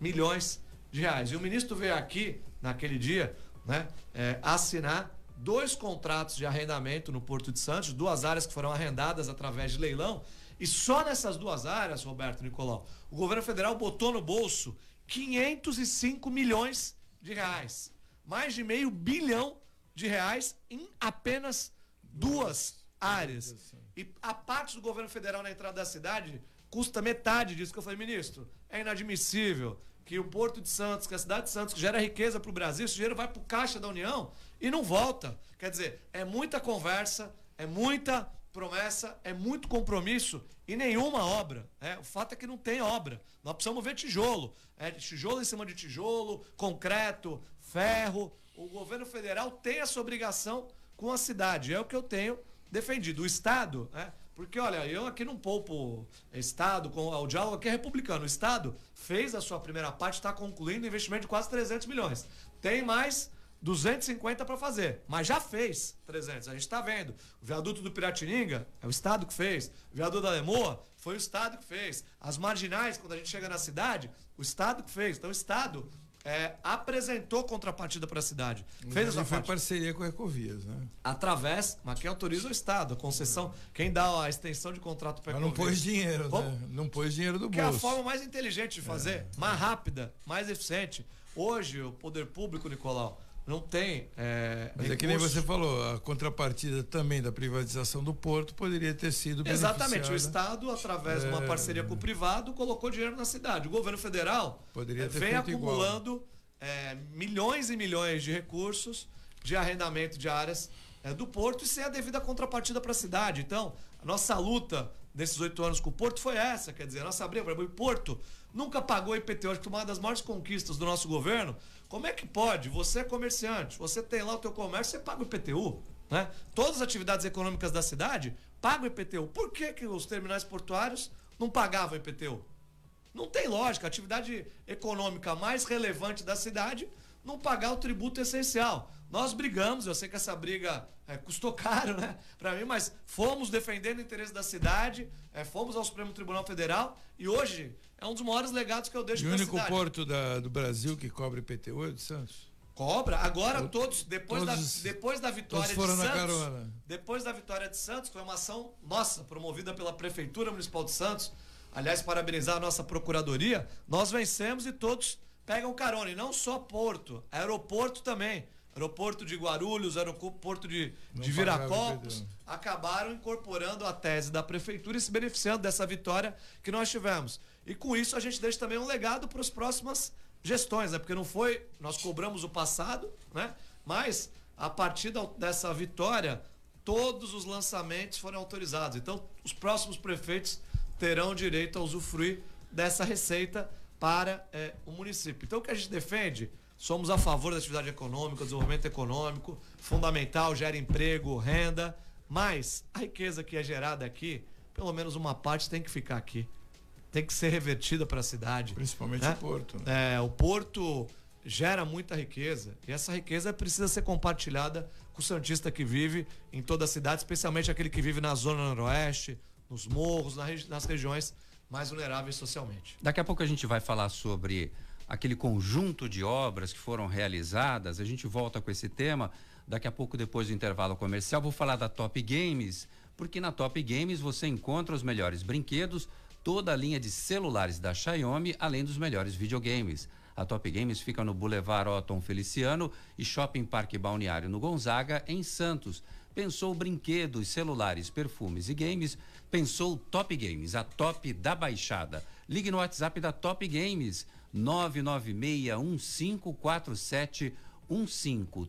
milhões de reais. E o ministro veio aqui naquele dia, né, é, assinar dois contratos de arrendamento no Porto de Santos, duas áreas que foram arrendadas através de leilão. E só nessas duas áreas, Roberto Nicolau, o governo federal botou no bolso 505 milhões de reais. Mais de meio bilhão de reais em apenas duas áreas. E a parte do governo federal na entrada da cidade custa metade disso que eu falei, ministro. É inadmissível que o Porto de Santos, que a cidade de Santos, que gera riqueza para o Brasil, esse dinheiro vai para o caixa da União e não volta. Quer dizer, é muita conversa, é muita promessa, é muito compromisso e nenhuma obra. né? O fato é que não tem obra. Nós precisamos ver tijolo. É, tijolo em cima de tijolo, concreto, ferro. O governo federal tem essa obrigação com a cidade. É o que eu tenho defendido. O Estado, né? Porque, olha, eu aqui não poupo Estado, com, o diálogo aqui é republicano. O Estado fez a sua primeira parte, está concluindo um investimento de quase 300 milhões. Tem mais 250 para fazer, mas já fez 300. A gente está vendo. O viaduto do Piratininga é o Estado que fez. O viaduto da Lemoa foi o Estado que fez. As marginais, quando a gente chega na cidade, o Estado que fez. Então o Estado é, apresentou contrapartida para a cidade. Fez a sua Inclusive, foi parceria com a Ecovias, né? através, mas quem autoriza é o Estado, a concessão, quem dá a extensão de contrato para Mas não pôs dinheiro, Vamos- né? Não pôs dinheiro do que é a bolso. forma mais inteligente de fazer, mais rápida, mais eficiente. Hoje, o poder público, Nicolau, não tem. É, Mas é que nem recursos. você falou, a contrapartida também da privatização do porto poderia ter sido Exatamente, o. Estado, através de uma É. parceria com o privado, colocou dinheiro na cidade. O governo federal Poderia ter vem acumulando eh, milhões e milhões de recursos de arrendamento de áreas eh, do porto e sem a devida contrapartida para a cidade. Então, a nossa luta desses oito anos com o porto foi essa, quer dizer, a nossa briga, o porto nunca pagou IPTU, acho que uma das maiores conquistas do nosso governo. Como é que pode? Você é comerciante, você tem lá o teu comércio, você paga o IPTU, né? Todas as atividades econômicas da cidade pagam IPTU. Por que, que os terminais portuários não pagavam IPTU? Não tem lógica. A atividade econômica mais relevante da cidade não pagar o tributo essencial. Nós brigamos, eu sei que essa briga é, custou caro, né, para mim, mas fomos defendendo o interesse da cidade, é, fomos ao Supremo Tribunal Federal e hoje é um dos maiores legados que eu deixo E o pra único cidade. porto da- do Brasil que cobra IPTU é o de Santos. Cobra. Agora todos, depois, todos- da, depois da vitória todos foram de na Santos. carona. Depois da vitória de Santos, foi uma ação nossa, promovida pela Prefeitura Municipal de Santos. Aliás, parabenizar a nossa procuradoria. Nós vencemos e todos pegam carona. E não só Porto, aeroporto também. Aeroporto de Guarulhos, aeroporto de, Não de Viracopos, acabaram incorporando a tese da prefeitura e se beneficiando dessa vitória que nós tivemos. E com isso a gente deixa também um legado para as próximas gestões, né? Porque não foi, nós cobramos o passado, né? Mas a partir da- dessa vitória, todos os lançamentos foram autorizados. Então, os próximos prefeitos terão direito a usufruir dessa receita para eh, o município. Então, o que a gente defende? Somos a favor da atividade econômica, desenvolvimento econômico, fundamental, gera emprego, renda, mas a riqueza que é gerada aqui, pelo menos uma parte tem que ficar aqui. Tem que ser revertida para a cidade. Principalmente né? o porto. Né? É, o porto gera muita riqueza e essa riqueza precisa ser compartilhada com o Santista que vive em toda a cidade, especialmente aquele que vive na zona noroeste, nos morros, nas regiões mais vulneráveis socialmente. Daqui a pouco a gente vai falar sobre aquele conjunto de obras que foram realizadas. A gente volta com esse tema. Daqui a pouco, depois do intervalo comercial, vou falar da Top Games, porque na Top Games você encontra os melhores brinquedos, toda a linha de celulares da Xiaomi, além dos melhores videogames. A Top Games fica no Boulevard Otton Feliciano e Shopping Parque Balneário no Gonzaga, em Santos. Pensou brinquedos, celulares, perfumes e games? Pensou Top Games, a top da baixada. Ligue no WhatsApp da Top Games, 996154715.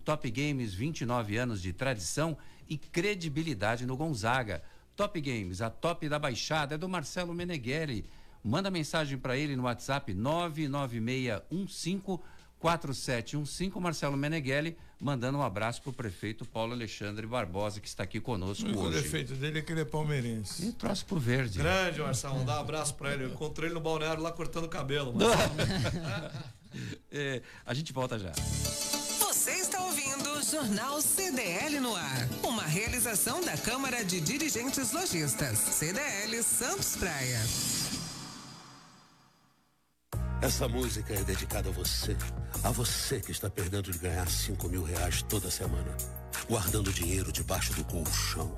Top Games, 29 anos de tradição e credibilidade no Gonzaga. Top Games, a top da baixada, é do Marcelo Meneghelli. Manda mensagem para ele no WhatsApp 996154715. Marcelo Meneghelli mandando um abraço pro prefeito Paulo Alexandre Barbosa, que está aqui conosco O único hoje. defeito dele é que ele é palmeirense. E trouxe pro verde. Grande, Marcelo, dá um abraço pra ele. Eu encontrei ele no balneário lá cortando o cabelo. É, a gente volta já. Jornal CDL no ar. Uma realização da Câmara de Dirigentes Lojistas. CDL Santos Praia. Essa música é dedicada a você. A você que está perdendo de ganhar 5 mil reais toda semana. Guardando dinheiro debaixo do colchão.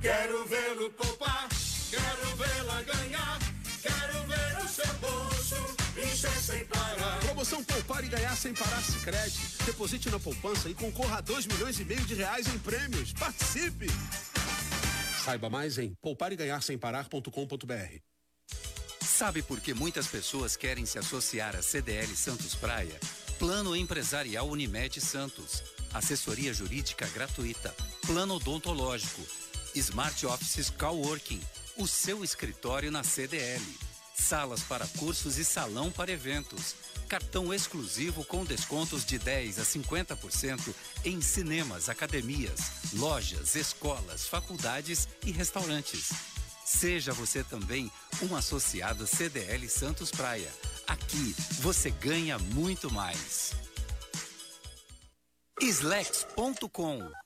Quero vê-lo poupar, sem parar. Promoção Poupar e Ganhar Sem Parar Sicredi. Deposite na poupança e concorra a 2 milhões e meio de reais em prêmios. Participe! Saiba mais em poupareganharsemparar.com.br. Sabe por que muitas pessoas querem se associar à CDL Santos Praia? Plano Empresarial Unimed Santos. Assessoria jurídica gratuita. Plano odontológico. Smart Offices Coworking. O seu escritório na CDL. Salas para cursos e salão para eventos. Cartão exclusivo com descontos de 10 a 50% em cinemas, academias, lojas, escolas, faculdades e restaurantes. Seja você também um associado CDL Santos Praia. Aqui você ganha muito mais. Slex.com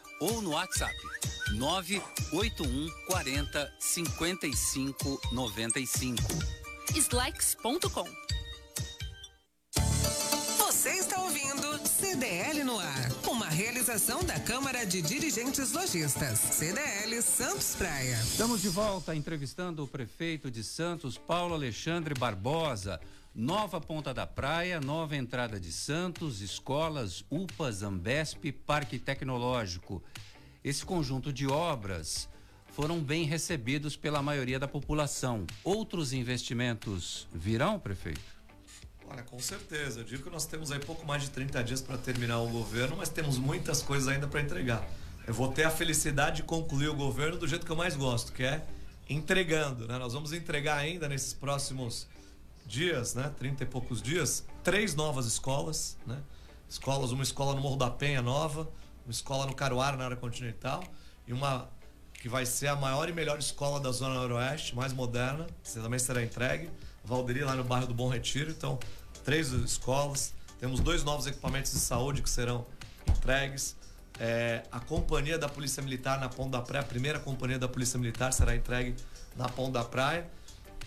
ou no WhatsApp 981 40 55 95. Slex.com. Você está ouvindo CDL no ar. Uma realização da Câmara de Dirigentes Lojistas. CDL Santos Praia. Estamos de volta entrevistando o prefeito de Santos, Paulo Alexandre Barbosa. Nova Ponta da Praia, nova entrada de Santos, escolas, UPAs, Ambesp, Parque Tecnológico. Esse conjunto de obras foram bem recebidos pela maioria da população. Outros investimentos virão, prefeito? Olha, com certeza. Eu digo que nós temos aí pouco mais de 30 dias para terminar o governo, mas temos muitas coisas ainda para entregar. Eu vou ter a felicidade de concluir o governo do jeito que eu mais gosto, que é entregando. Né? Nós vamos entregar ainda nesses próximos dias, né? 30 e poucos dias, três novas escolas, né? Escolas, uma escola no Morro da Penha nova, uma escola no Caruara, na área continental, e uma que vai ser a maior e melhor escola da Zona Noroeste, mais moderna, que também será entregue. Valderi, lá no bairro do Bom Retiro. Então, três escolas. Temos dois novos equipamentos de saúde que serão entregues. É, a companhia da Polícia Militar na Ponta da Praia, a primeira companhia da Polícia Militar será entregue na Ponta da Praia.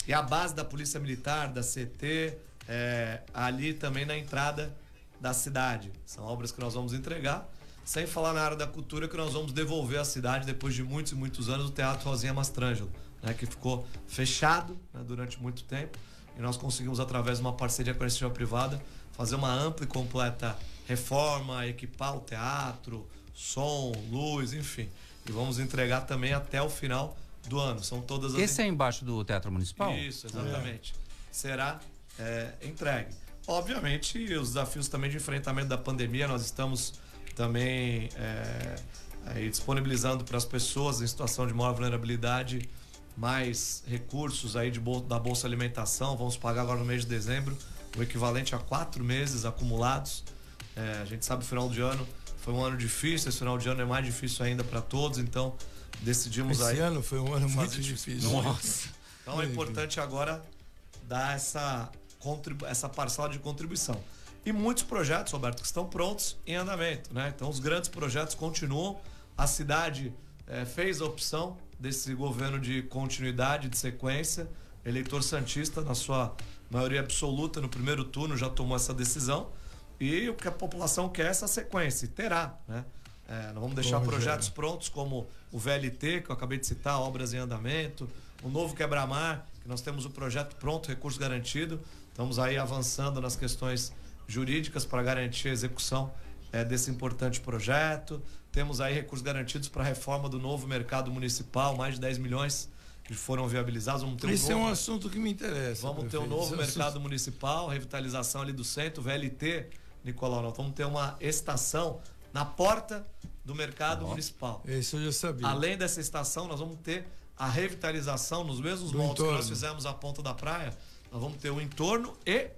E a base da Polícia Militar, da CT, é, ali também na entrada da cidade. São obras que nós vamos entregar. Sem falar na área da cultura, que nós vamos devolver à cidade, depois de muitos e muitos anos, o Teatro Rosinha Mastrangelo, né, que ficou fechado né, durante muito tempo. E nós conseguimos, através de uma parceria com a iniciativa privada, fazer uma ampla e completa reforma, equipar o teatro, som, luz, enfim. E vamos entregar também até o final do ano. São todas as Esse é embaixo do Teatro Municipal? isso, exatamente. Será é, entregue. Obviamente, os desafios também de enfrentamento da pandemia, nós estamos também é, aí disponibilizando para as pessoas em situação de maior vulnerabilidade mais recursos aí de bol- da Bolsa Alimentação. Vamos pagar agora no mês de dezembro o equivalente a quatro meses acumulados. É, a gente sabe o final de ano foi um ano difícil, esse final de ano é mais difícil ainda para todos, então decidimos Esse aí. ano foi um ano muito fazer- difícil. Nossa. Então é importante agora dar essa, essa parcela de contribuição. E muitos projetos, Roberto, que estão prontos em andamento, né? Então os grandes projetos continuam. A cidade eh, fez a opção desse governo de continuidade, de sequência. Eleitor Santista, na sua maioria absoluta, no primeiro turno, já tomou essa decisão. E o que a população quer é essa sequência, e terá, né? Eh, nós vamos deixar Bom, projetos prontos como o VLT, que eu acabei de citar, obras em andamento, o novo quebra-mar, que nós temos o projeto pronto, recurso garantido. Estamos aí avançando nas questões jurídicas para garantir a execução eh, desse importante projeto. Temos aí recursos garantidos para a reforma do novo mercado municipal, mais de 10 milhões que foram viabilizados. Vamos ter um Esse é novo- um assunto que me interessa. Vamos ter um prefeito. novo Esse é um assunto- mercado municipal, revitalização ali do centro, VLT, Nicolau. Nós vamos ter uma estação na porta do mercado municipal. Esse eu já sabia. Além dessa estação, nós vamos ter a revitalização nos mesmos Do moldes que nós entorno. fizemos à ponta da praia. Nós vamos ter o entorno e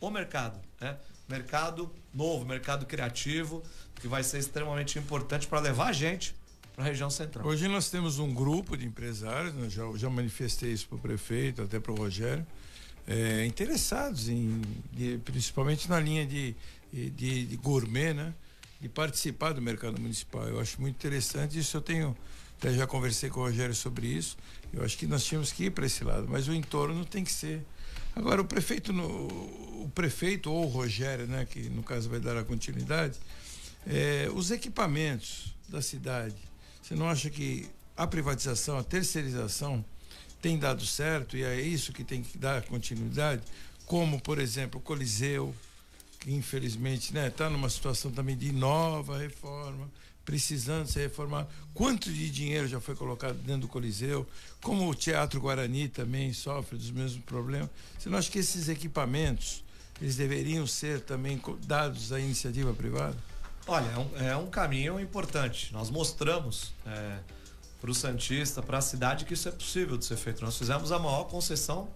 o mercado. Né? Mercado novo, mercado criativo, que vai ser extremamente importante para levar a gente para a região central. Hoje nós temos um grupo de empresários, né, já, já manifestei isso para o prefeito, até para o Rogério, é, interessados em, de- principalmente na linha de, de, de gourmet, né? De participar do mercado municipal. Eu acho muito interessante, isso eu tenho, até já conversei com o Rogério sobre isso. Eu acho que nós tínhamos que ir para esse lado, mas o entorno tem que ser. Agora o prefeito, no, o prefeito ou o Rogério, né, que no caso vai dar a continuidade, é, os equipamentos da cidade, você não acha que a privatização, a terceirização tem dado certo e é isso que tem que dar continuidade? Como, por exemplo, o Coliseu, que infelizmente está né, tá numa situação também de nova reforma, precisando ser reformado. Quanto de dinheiro já foi colocado dentro do Coliseu? Como o Teatro Guarani também sofre dos mesmos problemas. Você não acha que esses equipamentos eles deveriam ser também dados à iniciativa privada? Olha, é um, é um caminho importante. Nós mostramos para o Santista, para a cidade, que isso é possível de ser feito. Nós fizemos a maior concessão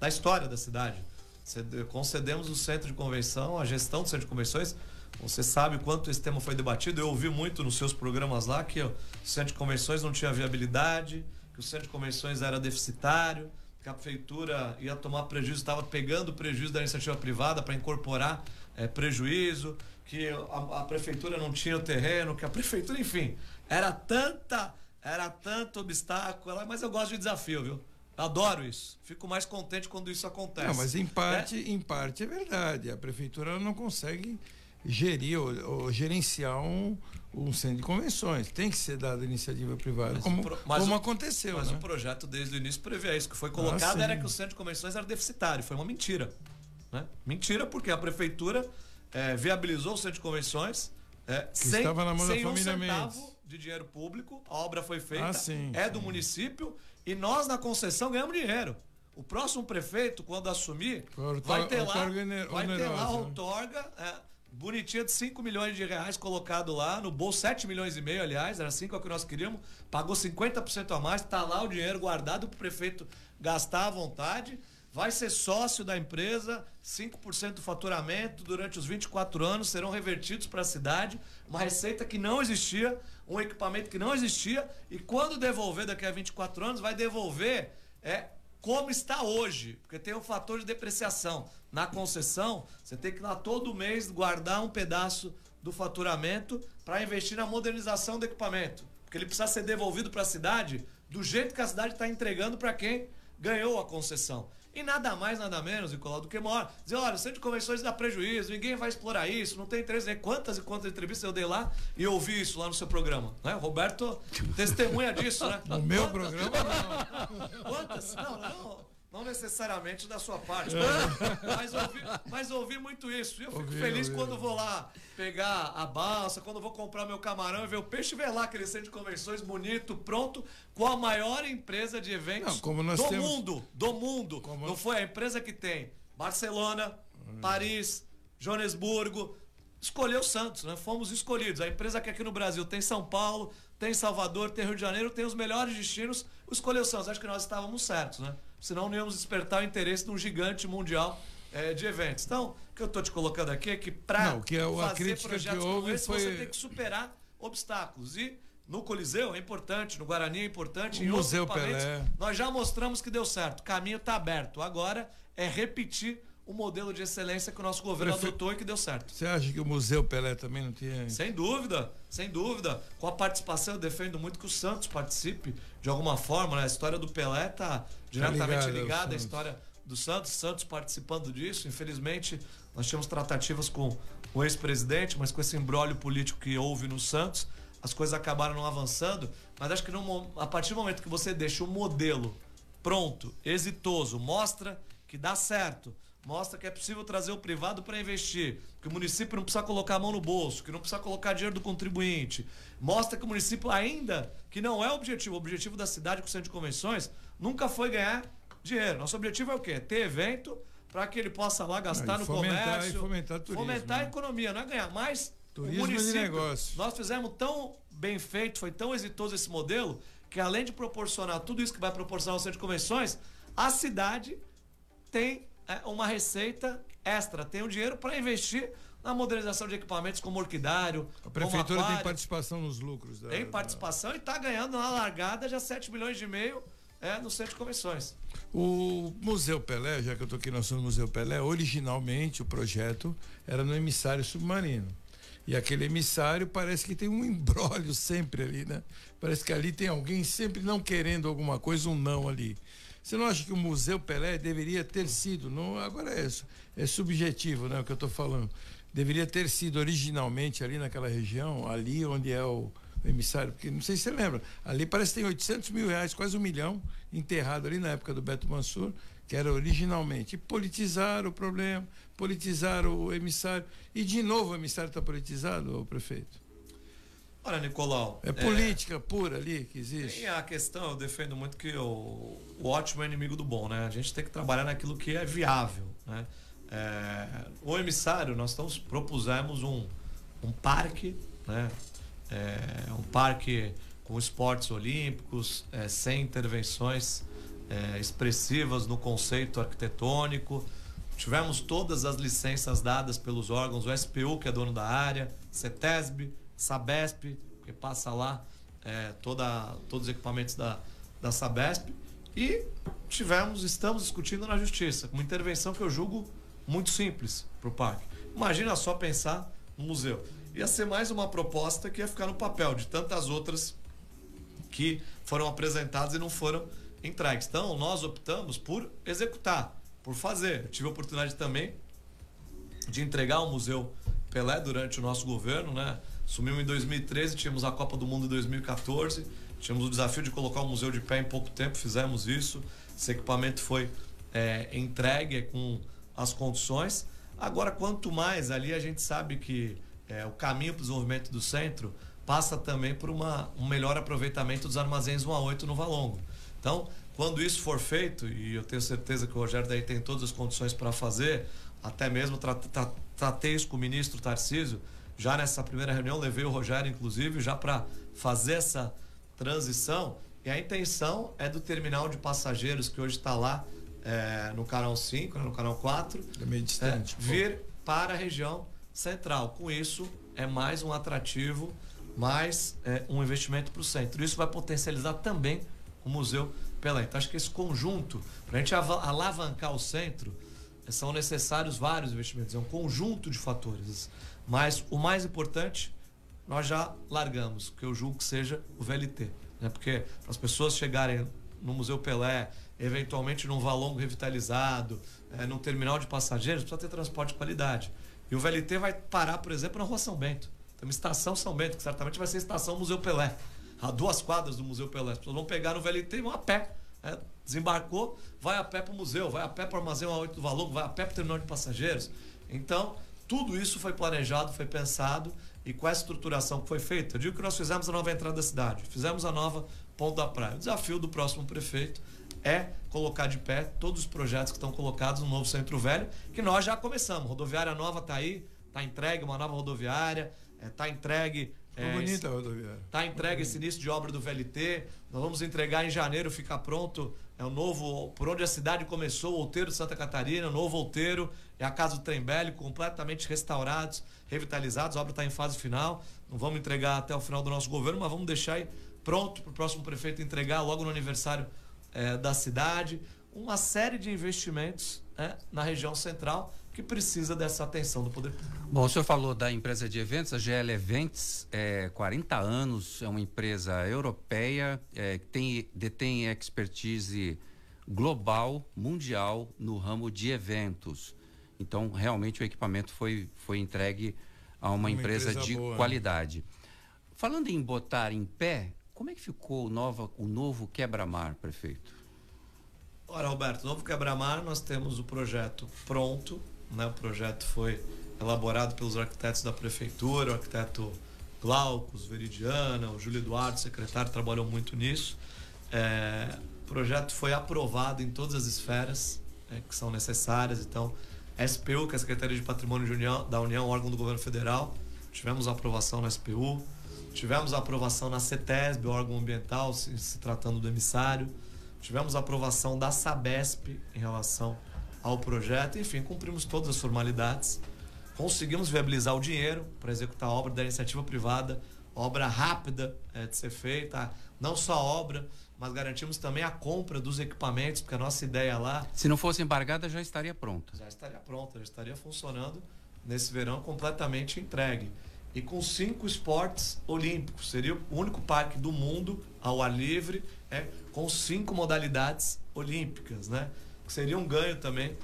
da história da cidade. Cede- Concedemos o centro de convenção, a gestão do centro de convenções. Você sabe quanto esse tema foi debatido. Eu ouvi muito nos seus programas lá que o centro de convenções não tinha viabilidade, que o centro de convenções era deficitário, que a prefeitura ia tomar prejuízo, estava pegando prejuízo da iniciativa privada para incorporar eh, prejuízo, que a, a prefeitura não tinha o terreno, que a prefeitura, enfim, era tanta, era tanto obstáculo, mas eu gosto de desafio, viu? Adoro isso. Fico mais contente quando isso acontece. Não, mas em parte, É, em parte é verdade. A prefeitura não consegue gerir ou, ou gerenciar um, um centro de convenções. Tem que ser dada iniciativa privada, Mas como, pro- mas como o- aconteceu. Mas né? o projeto desde o início previa isso. O que foi colocado sim. era que o centro de convenções era deficitário. Foi uma mentira. Né? Mentira, porque a prefeitura eh, viabilizou o centro de convenções eh, sem, estava na mão da sem um família centavo Mendes. de dinheiro público. A obra foi feita, Ah, é do município e nós na concessão ganhamos dinheiro. O próximo prefeito, quando assumir, vai ter lá, vai ter lá né? outorga é, bonitinha de 5 milhões de reais colocado lá, no bolso 7 milhões e meio, aliás, era 5 que nós queríamos, pagou 50% a mais, tá lá o dinheiro guardado pro prefeito gastar à vontade, vai ser sócio da empresa, 5% do faturamento durante os 24 anos serão revertidos para a cidade, uma receita que não existia, um equipamento que não existia, e quando devolver daqui a 24 anos, vai devolver é, como está hoje, porque tem o fator de depreciação. Na concessão, você tem que lá todo mês guardar um pedaço do faturamento para investir na modernização do equipamento, porque ele precisa ser devolvido para a cidade do jeito que a cidade está entregando para quem ganhou a concessão. E nada mais, nada menos, Nicolau, do que maior. Dizer, olha, o centro de convenções dá prejuízo, ninguém vai explorar isso, não tem interesse. né? Quantas e quantas entrevistas eu dei lá e ouvi isso lá no seu programa. Né? O Roberto testemunha disso, né? No meu programa, Quantas? Não, não. Não necessariamente da sua parte, mas ouvi, mas ouvi muito isso. Eu fico Ouvi, feliz ouvi. quando vou lá pegar a balsa, quando vou comprar meu camarão e ver o peixe, ver lá aquele centro de convenções bonito, pronto, com a maior empresa de eventos Não, como do temos- mundo. Do mundo. Não foi a empresa que tem Barcelona, Paris, Joanesburgo, escolher o Santos, né? Fomos escolhidos. A empresa que aqui no Brasil tem São Paulo, tem Salvador, tem Rio de Janeiro, tem os melhores destinos, escolheu Santos. Acho que nós estávamos certos, né? Senão não íamos despertar o interesse de um gigante mundial eh, de eventos. Então, o que eu estou te colocando aqui é que para é fazer crítica que projetos como esse, foi- você tem que superar obstáculos. E no Coliseu é importante, no Guarani é importante, O em outros Museu equipamentos, Pelé. nós já mostramos que deu certo. O caminho está aberto. Agora é repetir o modelo de excelência que o nosso governo Prefe- adotou e que deu certo. Você acha que o Museu Pelé também não tinha. Sem dúvida, sem dúvida. Com a participação, eu defendo muito que o Santos participe de alguma forma. Né? A história do Pelé está diretamente ligada ao ligada à história do Santos. Santos participando disso. Infelizmente, nós tínhamos tratativas com o ex-presidente, mas com esse embrólio político que houve no Santos, as coisas acabaram não avançando. Mas acho que no a partir do momento que você deixa o modelo pronto, exitoso, mostra que dá certo, mostra que é possível trazer o privado para investir, que o município não precisa colocar a mão no bolso, que não precisa colocar dinheiro do contribuinte, mostra que o município ainda, que não é o objetivo, o objetivo da cidade com o centro de convenções, nunca foi ganhar dinheiro. Nosso objetivo é o quê? Ter evento para que ele possa lá gastar Ah, e no fomentar- comércio, fomentar turismo, fomentar a né? economia, não é ganhar mais. Turismo o município, negócio. nós fizemos tão bem feito, foi tão exitoso esse modelo, que além de proporcionar tudo isso que vai proporcionar o centro de convenções, a cidade tem uma receita extra, tem o dinheiro para investir na modernização de equipamentos como orquidário, A prefeitura tem participação nos lucros. Da, tem participação e está ganhando na largada já 7 milhões e meio é, no centro de convenções. O Museu Pelé, já que eu estou aqui no assunto do Museu Pelé, originalmente o projeto era no emissário submarino. E aquele emissário parece que tem um embrólio sempre ali, né? Parece que ali tem alguém sempre não querendo alguma coisa, um não ali. Você não acha que o Museu Pelé deveria ter sido, não, agora é, é subjetivo, né, o que eu estou falando. Deveria ter sido originalmente ali naquela região, ali onde é o, emissário, porque não sei se você lembra, ali parece que tem 800 mil reais, quase um milhão, enterrado ali na época do Beto Mansur, que era originalmente. E politizaram o problema, politizaram o emissário. E de novo o emissário está politizado, prefeito? Olha, Nicolau. É política pura ali que existe. Tem a questão, eu defendo muito que o, o ótimo é inimigo do bom, né? A gente tem que trabalhar naquilo que é viável, né? É, o emissário, nós estamos, propusemos um, um parque, né? É, um parque com esportes olímpicos, é, sem intervenções é, expressivas no conceito arquitetônico. Tivemos todas as licenças dadas pelos órgãos, o SPU, que é dono da área, CETESB, Sabesp, que passa lá é, toda, todos os equipamentos da, da Sabesp. E tivemos, estamos discutindo na justiça, uma intervenção que eu julgo muito simples para o parque. Imagina só pensar no museu. Ia ser mais uma proposta que ia ficar no papel de tantas outras que foram apresentadas e não foram entregues. Então, nós optamos por executar, por fazer. Eu tive a oportunidade também de entregar o Museu Pelé durante o nosso governo, né? Assumimos em 2013, tínhamos a Copa do Mundo em 2014, tínhamos o desafio de colocar o museu de pé em pouco tempo, fizemos isso. Esse equipamento foi é, entregue com as condições. Agora, quanto mais ali, a gente sabe que é, o caminho para o desenvolvimento do centro passa também por uma, um melhor aproveitamento dos armazéns 1 a 8 no Valongo. Então, quando isso for feito, e eu tenho certeza que o Rogério daí tem todas as condições para fazer, até mesmo tra tra tratei isso com o ministro Tarcísio, já nessa primeira reunião, levei o Rogério, inclusive, já para fazer essa transição. E a intenção é do terminal de passageiros que hoje está lá é, no canal 5, né, no canal 4, É meio distante. é, vir para a região central. Com isso, é mais um atrativo, mais é, um investimento para o centro. Isso vai potencializar também o Museu Pelé. Então, acho que esse conjunto, para a gente ava- alavancar o centro, são necessários vários investimentos. É um conjunto de fatores. Mas o mais importante, nós já largamos, que eu julgo que seja o VLT. Né? Porque para as pessoas chegarem no Museu Pelé, eventualmente num valongo revitalizado, eh, num terminal de passageiros, precisa ter transporte de qualidade. E o VLT vai parar, por exemplo, na Rua São Bento. Tem uma estação São Bento, que certamente vai ser estação Museu Pelé. A duas quadras do Museu Pelé. As pessoas vão pegar no VLT e vão a pé. Né? Desembarcou, vai a pé para o museu, vai a pé para o armazém A8 do Valongo, vai a pé para o terminal de passageiros. Então, tudo isso foi planejado, foi pensado e com essa estruturação que foi feita, eu digo que nós fizemos a nova entrada da cidade, fizemos a nova ponta da praia. O desafio do próximo prefeito é colocar de pé todos os projetos que estão colocados no novo Centro Velho, que nós já começamos. Rodoviária nova está aí, Tá entregue uma nova rodoviária, é, tá entregue. Ficou é, bonita a rodoviária. Tá entregue esse início de obra do VLT. Nós vamos entregar em janeiro, fica pronto. É o novo, por onde a cidade começou, o Outeiro de Santa Catarina, o novo Outeiro, é a Casa do Trem Velho, completamente restaurados, revitalizados. A obra está em fase final. Não vamos entregar até o final do nosso governo, mas vamos deixar aí pronto para o próximo prefeito entregar logo no aniversário eh, da cidade. Uma série de investimentos né, na região central que precisa dessa atenção do poder público. Bom, o senhor falou da empresa de eventos, a GL Events, é 40 anos, é uma empresa europeia, é, que tem, detém expertise global, mundial, no ramo de eventos. Então, realmente, o equipamento foi, foi entregue a uma, Uma empresa, empresa de boa, né? qualidade. Falando em botar em pé, como é que ficou o, nova, o novo quebra-mar, prefeito? Ora, Roberto, Novo Quebra-Mar, nós temos o projeto pronto. Né? O projeto foi elaborado pelos arquitetos da prefeitura, o arquiteto Glaucus, Veridiana, o Júlio Eduardo, secretário, trabalhou muito nisso. É, o projeto foi aprovado em todas as esferas é, que são necessárias. Então, SPU, que é a Secretaria de Patrimônio de União- da União, órgão do governo federal, tivemos aprovação na SPU. Tivemos aprovação na CETESB, órgão ambiental, se, se tratando do emissário. Tivemos aprovação da SABESP em relação ao projeto. Enfim, cumprimos todas as formalidades. Conseguimos viabilizar o dinheiro para executar a obra da iniciativa privada, obra rápida eh, de ser feita. Não só a obra, mas garantimos também a compra dos equipamentos, porque a nossa ideia lá Se não fosse embargada, já estaria pronta. já estaria pronta, já estaria funcionando nesse verão completamente entregue. E com cinco esportes olímpicos. Seria o único parque do mundo ao ar livre, é, com cinco modalidades olímpicas, né? Seria um ganho também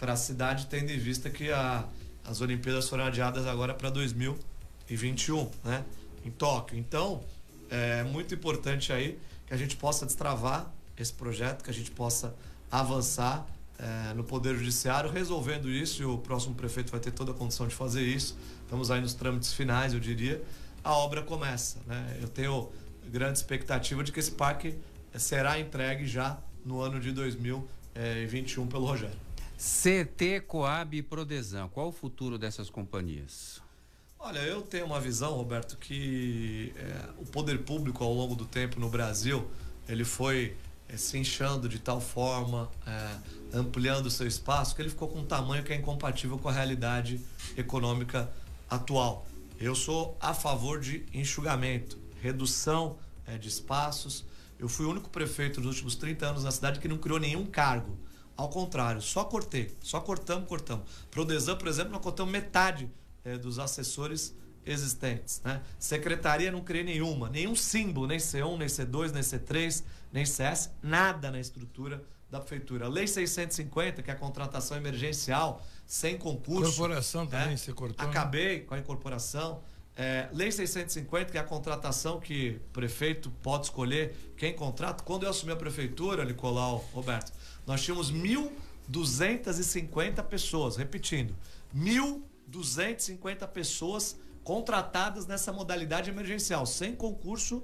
para a cidade, tendo em vista que a, as Olimpíadas foram adiadas agora para 2021, né? Em Tóquio. Então, é muito importante aí que a gente possa destravar esse projeto, que a gente possa avançar eh, no Poder Judiciário, resolvendo isso, e o próximo prefeito vai ter toda a condição de fazer isso. Estamos aí nos trâmites finais, eu diria. A obra começa. Né? Eu tenho grande expectativa de que esse parque eh, será entregue já no ano de 2021 pelo Rogério. CT, Coab e Prodesan, qual o futuro dessas companhias? Olha, eu tenho uma visão, Roberto, que é, o poder público ao longo do tempo no Brasil ele foi é, se inchando de tal forma, é, ampliando o seu espaço, que ele ficou com um tamanho que é incompatível com a realidade econômica atual. Eu sou a favor de enxugamento, redução é, de espaços. Eu fui o único prefeito nos últimos 30 anos na cidade que não criou nenhum cargo. Ao contrário, só cortei, só cortamos, cortamos. Prodesan, por exemplo, nós cortamos metade eh, dos assessores existentes. Né? Secretaria não criei nenhuma, nenhum símbolo, nem C1, nem C2, nem C3, nem CS, nada na estrutura da prefeitura. Lei 650, que é a contratação emergencial, sem concurso. Corporação também, né? você cortou, né? Acabei com a incorporação. É, lei 650, que é a contratação que o prefeito pode escolher quem contrata. Quando eu assumi a prefeitura, Nicolau, Roberto, nós tínhamos 1.250 pessoas, repetindo, 1.250 pessoas contratadas nessa modalidade emergencial, sem concurso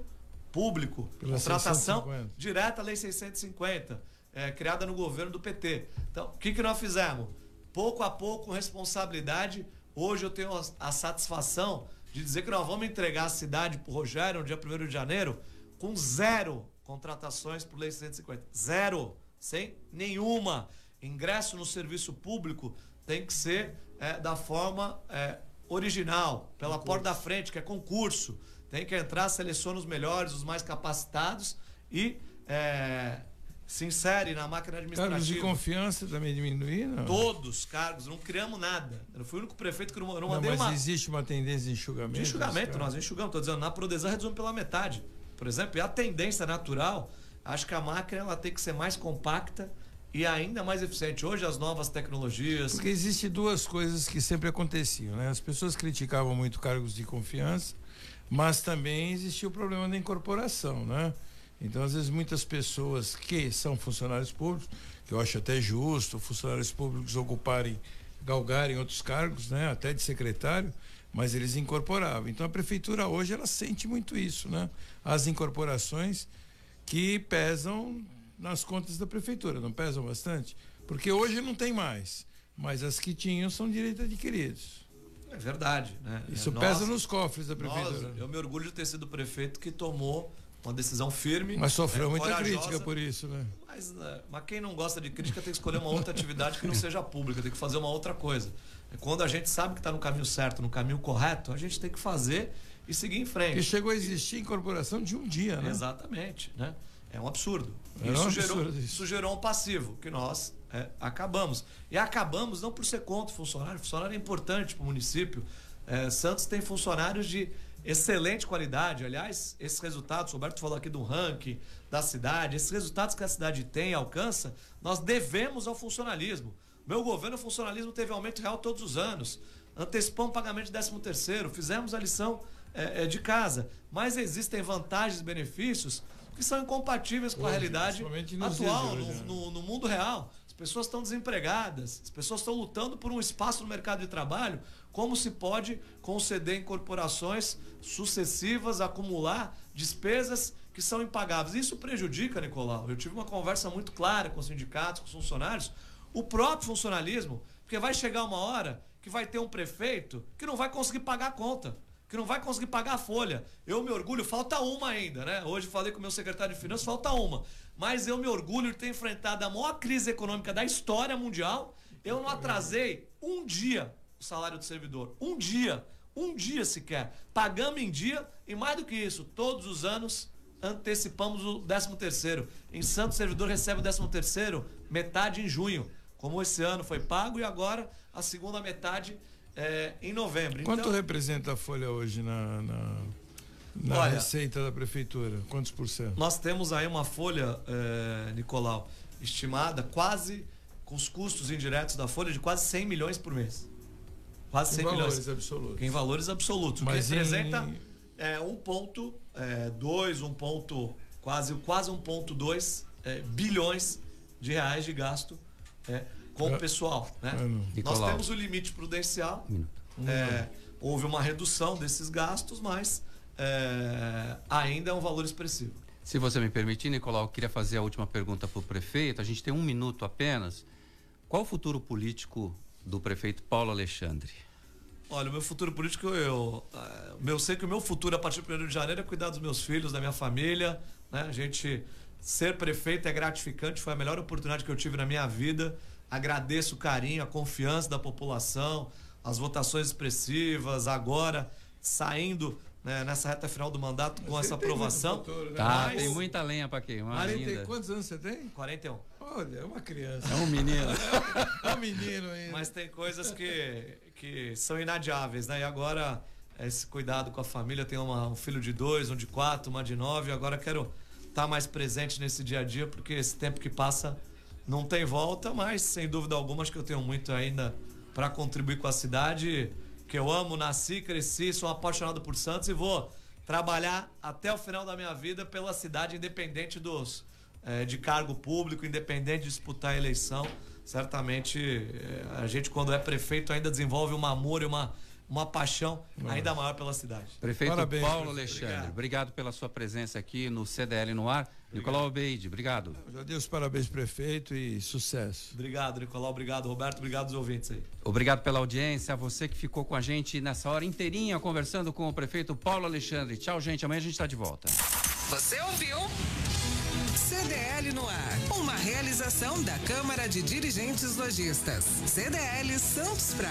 público. Pela contratação 650. direta à Lei 650, é, criada no governo do PT. Então, o que, que nós fizemos? Pouco a pouco, responsabilidade, hoje eu tenho a, a satisfação de dizer que nós vamos entregar a cidade para o Rogério no dia 1 de janeiro com zero contratações por Lei 650. Zero. Sem nenhuma. Ingresso no serviço público tem que ser é, da forma é, original, pela porta da frente, que é concurso. Tem que entrar, seleciona os melhores, os mais capacitados e é, se insere na máquina administrativa. Cargos de confiança também diminuir, não? Todos os cargos, não criamos nada. Eu fui o único prefeito que não, não Não, mandei mas uma. existe uma tendência de enxugamento. De enxugamento, nós enxugamos. Estou dizendo, na Prodesan reduzimos pela metade. Por exemplo, e a tendência natural, acho que a máquina ela tem que ser mais compacta e ainda mais eficiente. Hoje as novas tecnologias. Porque existe duas coisas que sempre aconteciam, né? As pessoas criticavam muito cargos de confiança, mas também existia o problema da incorporação, né? Então, às vezes, muitas pessoas que são funcionários públicos, que eu acho até justo, funcionários públicos ocuparem, galgarem outros cargos, né? Até de secretário, mas eles incorporavam. Então, a prefeitura hoje, ela sente muito isso, né? As incorporações que pesam nas contas da prefeitura, não pesam bastante? Porque hoje não tem mais, mas as que tinham são direitos adquiridos. É verdade, né? Isso É, pesa nós- nos cofres da nós- prefeitura. eu me orgulho de ter sido prefeito que tomou uma decisão firme. Mas sofreu é, muita corajosa, crítica por isso, né? Mas, né, mas quem não gosta de crítica tem que escolher uma outra atividade que não seja pública, tem que fazer uma outra coisa. Quando a gente sabe que está no caminho certo, no caminho correto, a gente tem que fazer e seguir em frente. Que chegou a existir incorporação de um dia, né? Exatamente, né? É um absurdo. É um isso, gerou, absurdo isso. isso gerou um passivo, que nós é, acabamos. E acabamos não por ser contra o funcionário, o funcionário é importante para o município. É, Santos tem funcionários de excelente qualidade. Aliás, esses resultados, o Roberto falou aqui do ranking da cidade, esses resultados que a cidade tem e alcança, nós devemos ao funcionalismo. Meu governo, o funcionalismo teve aumento real todos os anos. Antecipamos o pagamento de 13 terceiro, fizemos a lição é, é, de casa. Mas existem vantagens e benefícios que são incompatíveis com a Hoje, realidade principalmente nos atual, hoje, né? no- no mundo real. As pessoas estão desempregadas, as pessoas estão lutando por um espaço no mercado de trabalho. Como se pode conceder em corporações sucessivas, acumular despesas que são impagáveis? Isso prejudica, Nicolau. Eu tive uma conversa muito clara com os sindicatos, com os funcionários, o próprio funcionalismo, porque vai chegar uma hora que vai ter um prefeito que não vai conseguir pagar a conta que não vai conseguir pagar a folha. Eu me orgulho, falta uma ainda, né? Hoje falei com o meu secretário de Finanças, falta uma. Mas eu me orgulho de ter enfrentado a maior crise econômica da história mundial. Eu não atrasei um dia o salário do servidor. Um dia. Um dia sequer. Pagamos em dia e mais do que isso, todos os anos antecipamos o 13 terceiro. Em Santos, o servidor recebe o 13 terceiro metade em junho. Como esse ano foi pago e agora a segunda metade é, em novembro. Quanto Então- representa a folha hoje na, na, na Olha- receita da prefeitura? Quantos por cento? Nós temos aí uma folha, eh, Nicolau, estimada quase com os custos indiretos da folha de quase 100 milhões por mês. Quase Em 100 valores milhões. absolutos. Em valores absolutos. Mas o que em- representa é, um ponto, é, dois, um ponto, quase, quase 1,2 é, bilhões de reais de gasto é, com o pessoal. Né? Não. Nós temos o limite prudencial. É, houve uma redução desses gastos, mas é, ainda é um valor expressivo. Se você me permitir, Nicolau, eu queria fazer a última pergunta para o prefeito. A gente tem um minuto apenas. Qual o futuro político do prefeito Paulo Alexandre? Olha, o meu futuro político, eu, eh, eu sei que o meu futuro a partir do 1 de janeiro é cuidar dos meus filhos, da minha família, né? A gente ser prefeito é gratificante, foi a melhor oportunidade que eu tive na minha vida. Agradeço o carinho, a confiança da população, as votações expressivas, agora saindo né, nessa reta final do mandato com essa aprovação. futuro, né? Tá, Mas- tem muita lenha para queimar Mas tem- ainda. quantos anos você tem? 41. Olha, é uma criança. É um menino. É um menino ainda. Mas tem coisas que, que são inadiáveis, né? E agora, esse cuidado com a família, tem uma- um filho de dois, um de quatro, uma de nove. Agora quero estar mais presente nesse dia a dia, porque esse tempo que passa não tem volta, mas sem dúvida alguma, acho que eu tenho muito ainda para contribuir com a cidade, que eu amo, nasci, cresci, sou apaixonado por Santos e vou trabalhar até o final da minha vida pela cidade, independente dos eh, de cargo público, independente de disputar a eleição. Certamente eh, a gente, quando é prefeito, ainda desenvolve um amor e uma, uma paixão ainda maior pela cidade. Prefeito Parabéns, Paulo prefeito. Alexandre, obrigado. pela sua presença aqui no CDL no ar. Nicolau Obeide, obrigado. Já dei os parabéns, prefeito, e sucesso. Obrigado, Nicolau. Obrigado, Roberto. Obrigado aos ouvintes aí. Obrigado pela audiência, a você que ficou com a gente nessa hora inteirinha conversando com o prefeito Paulo Alexandre. Tchau, gente. Amanhã a gente está de volta. Você ouviu? CDL no ar. Uma realização da Câmara de Dirigentes Lojistas. CDL Santos Praia.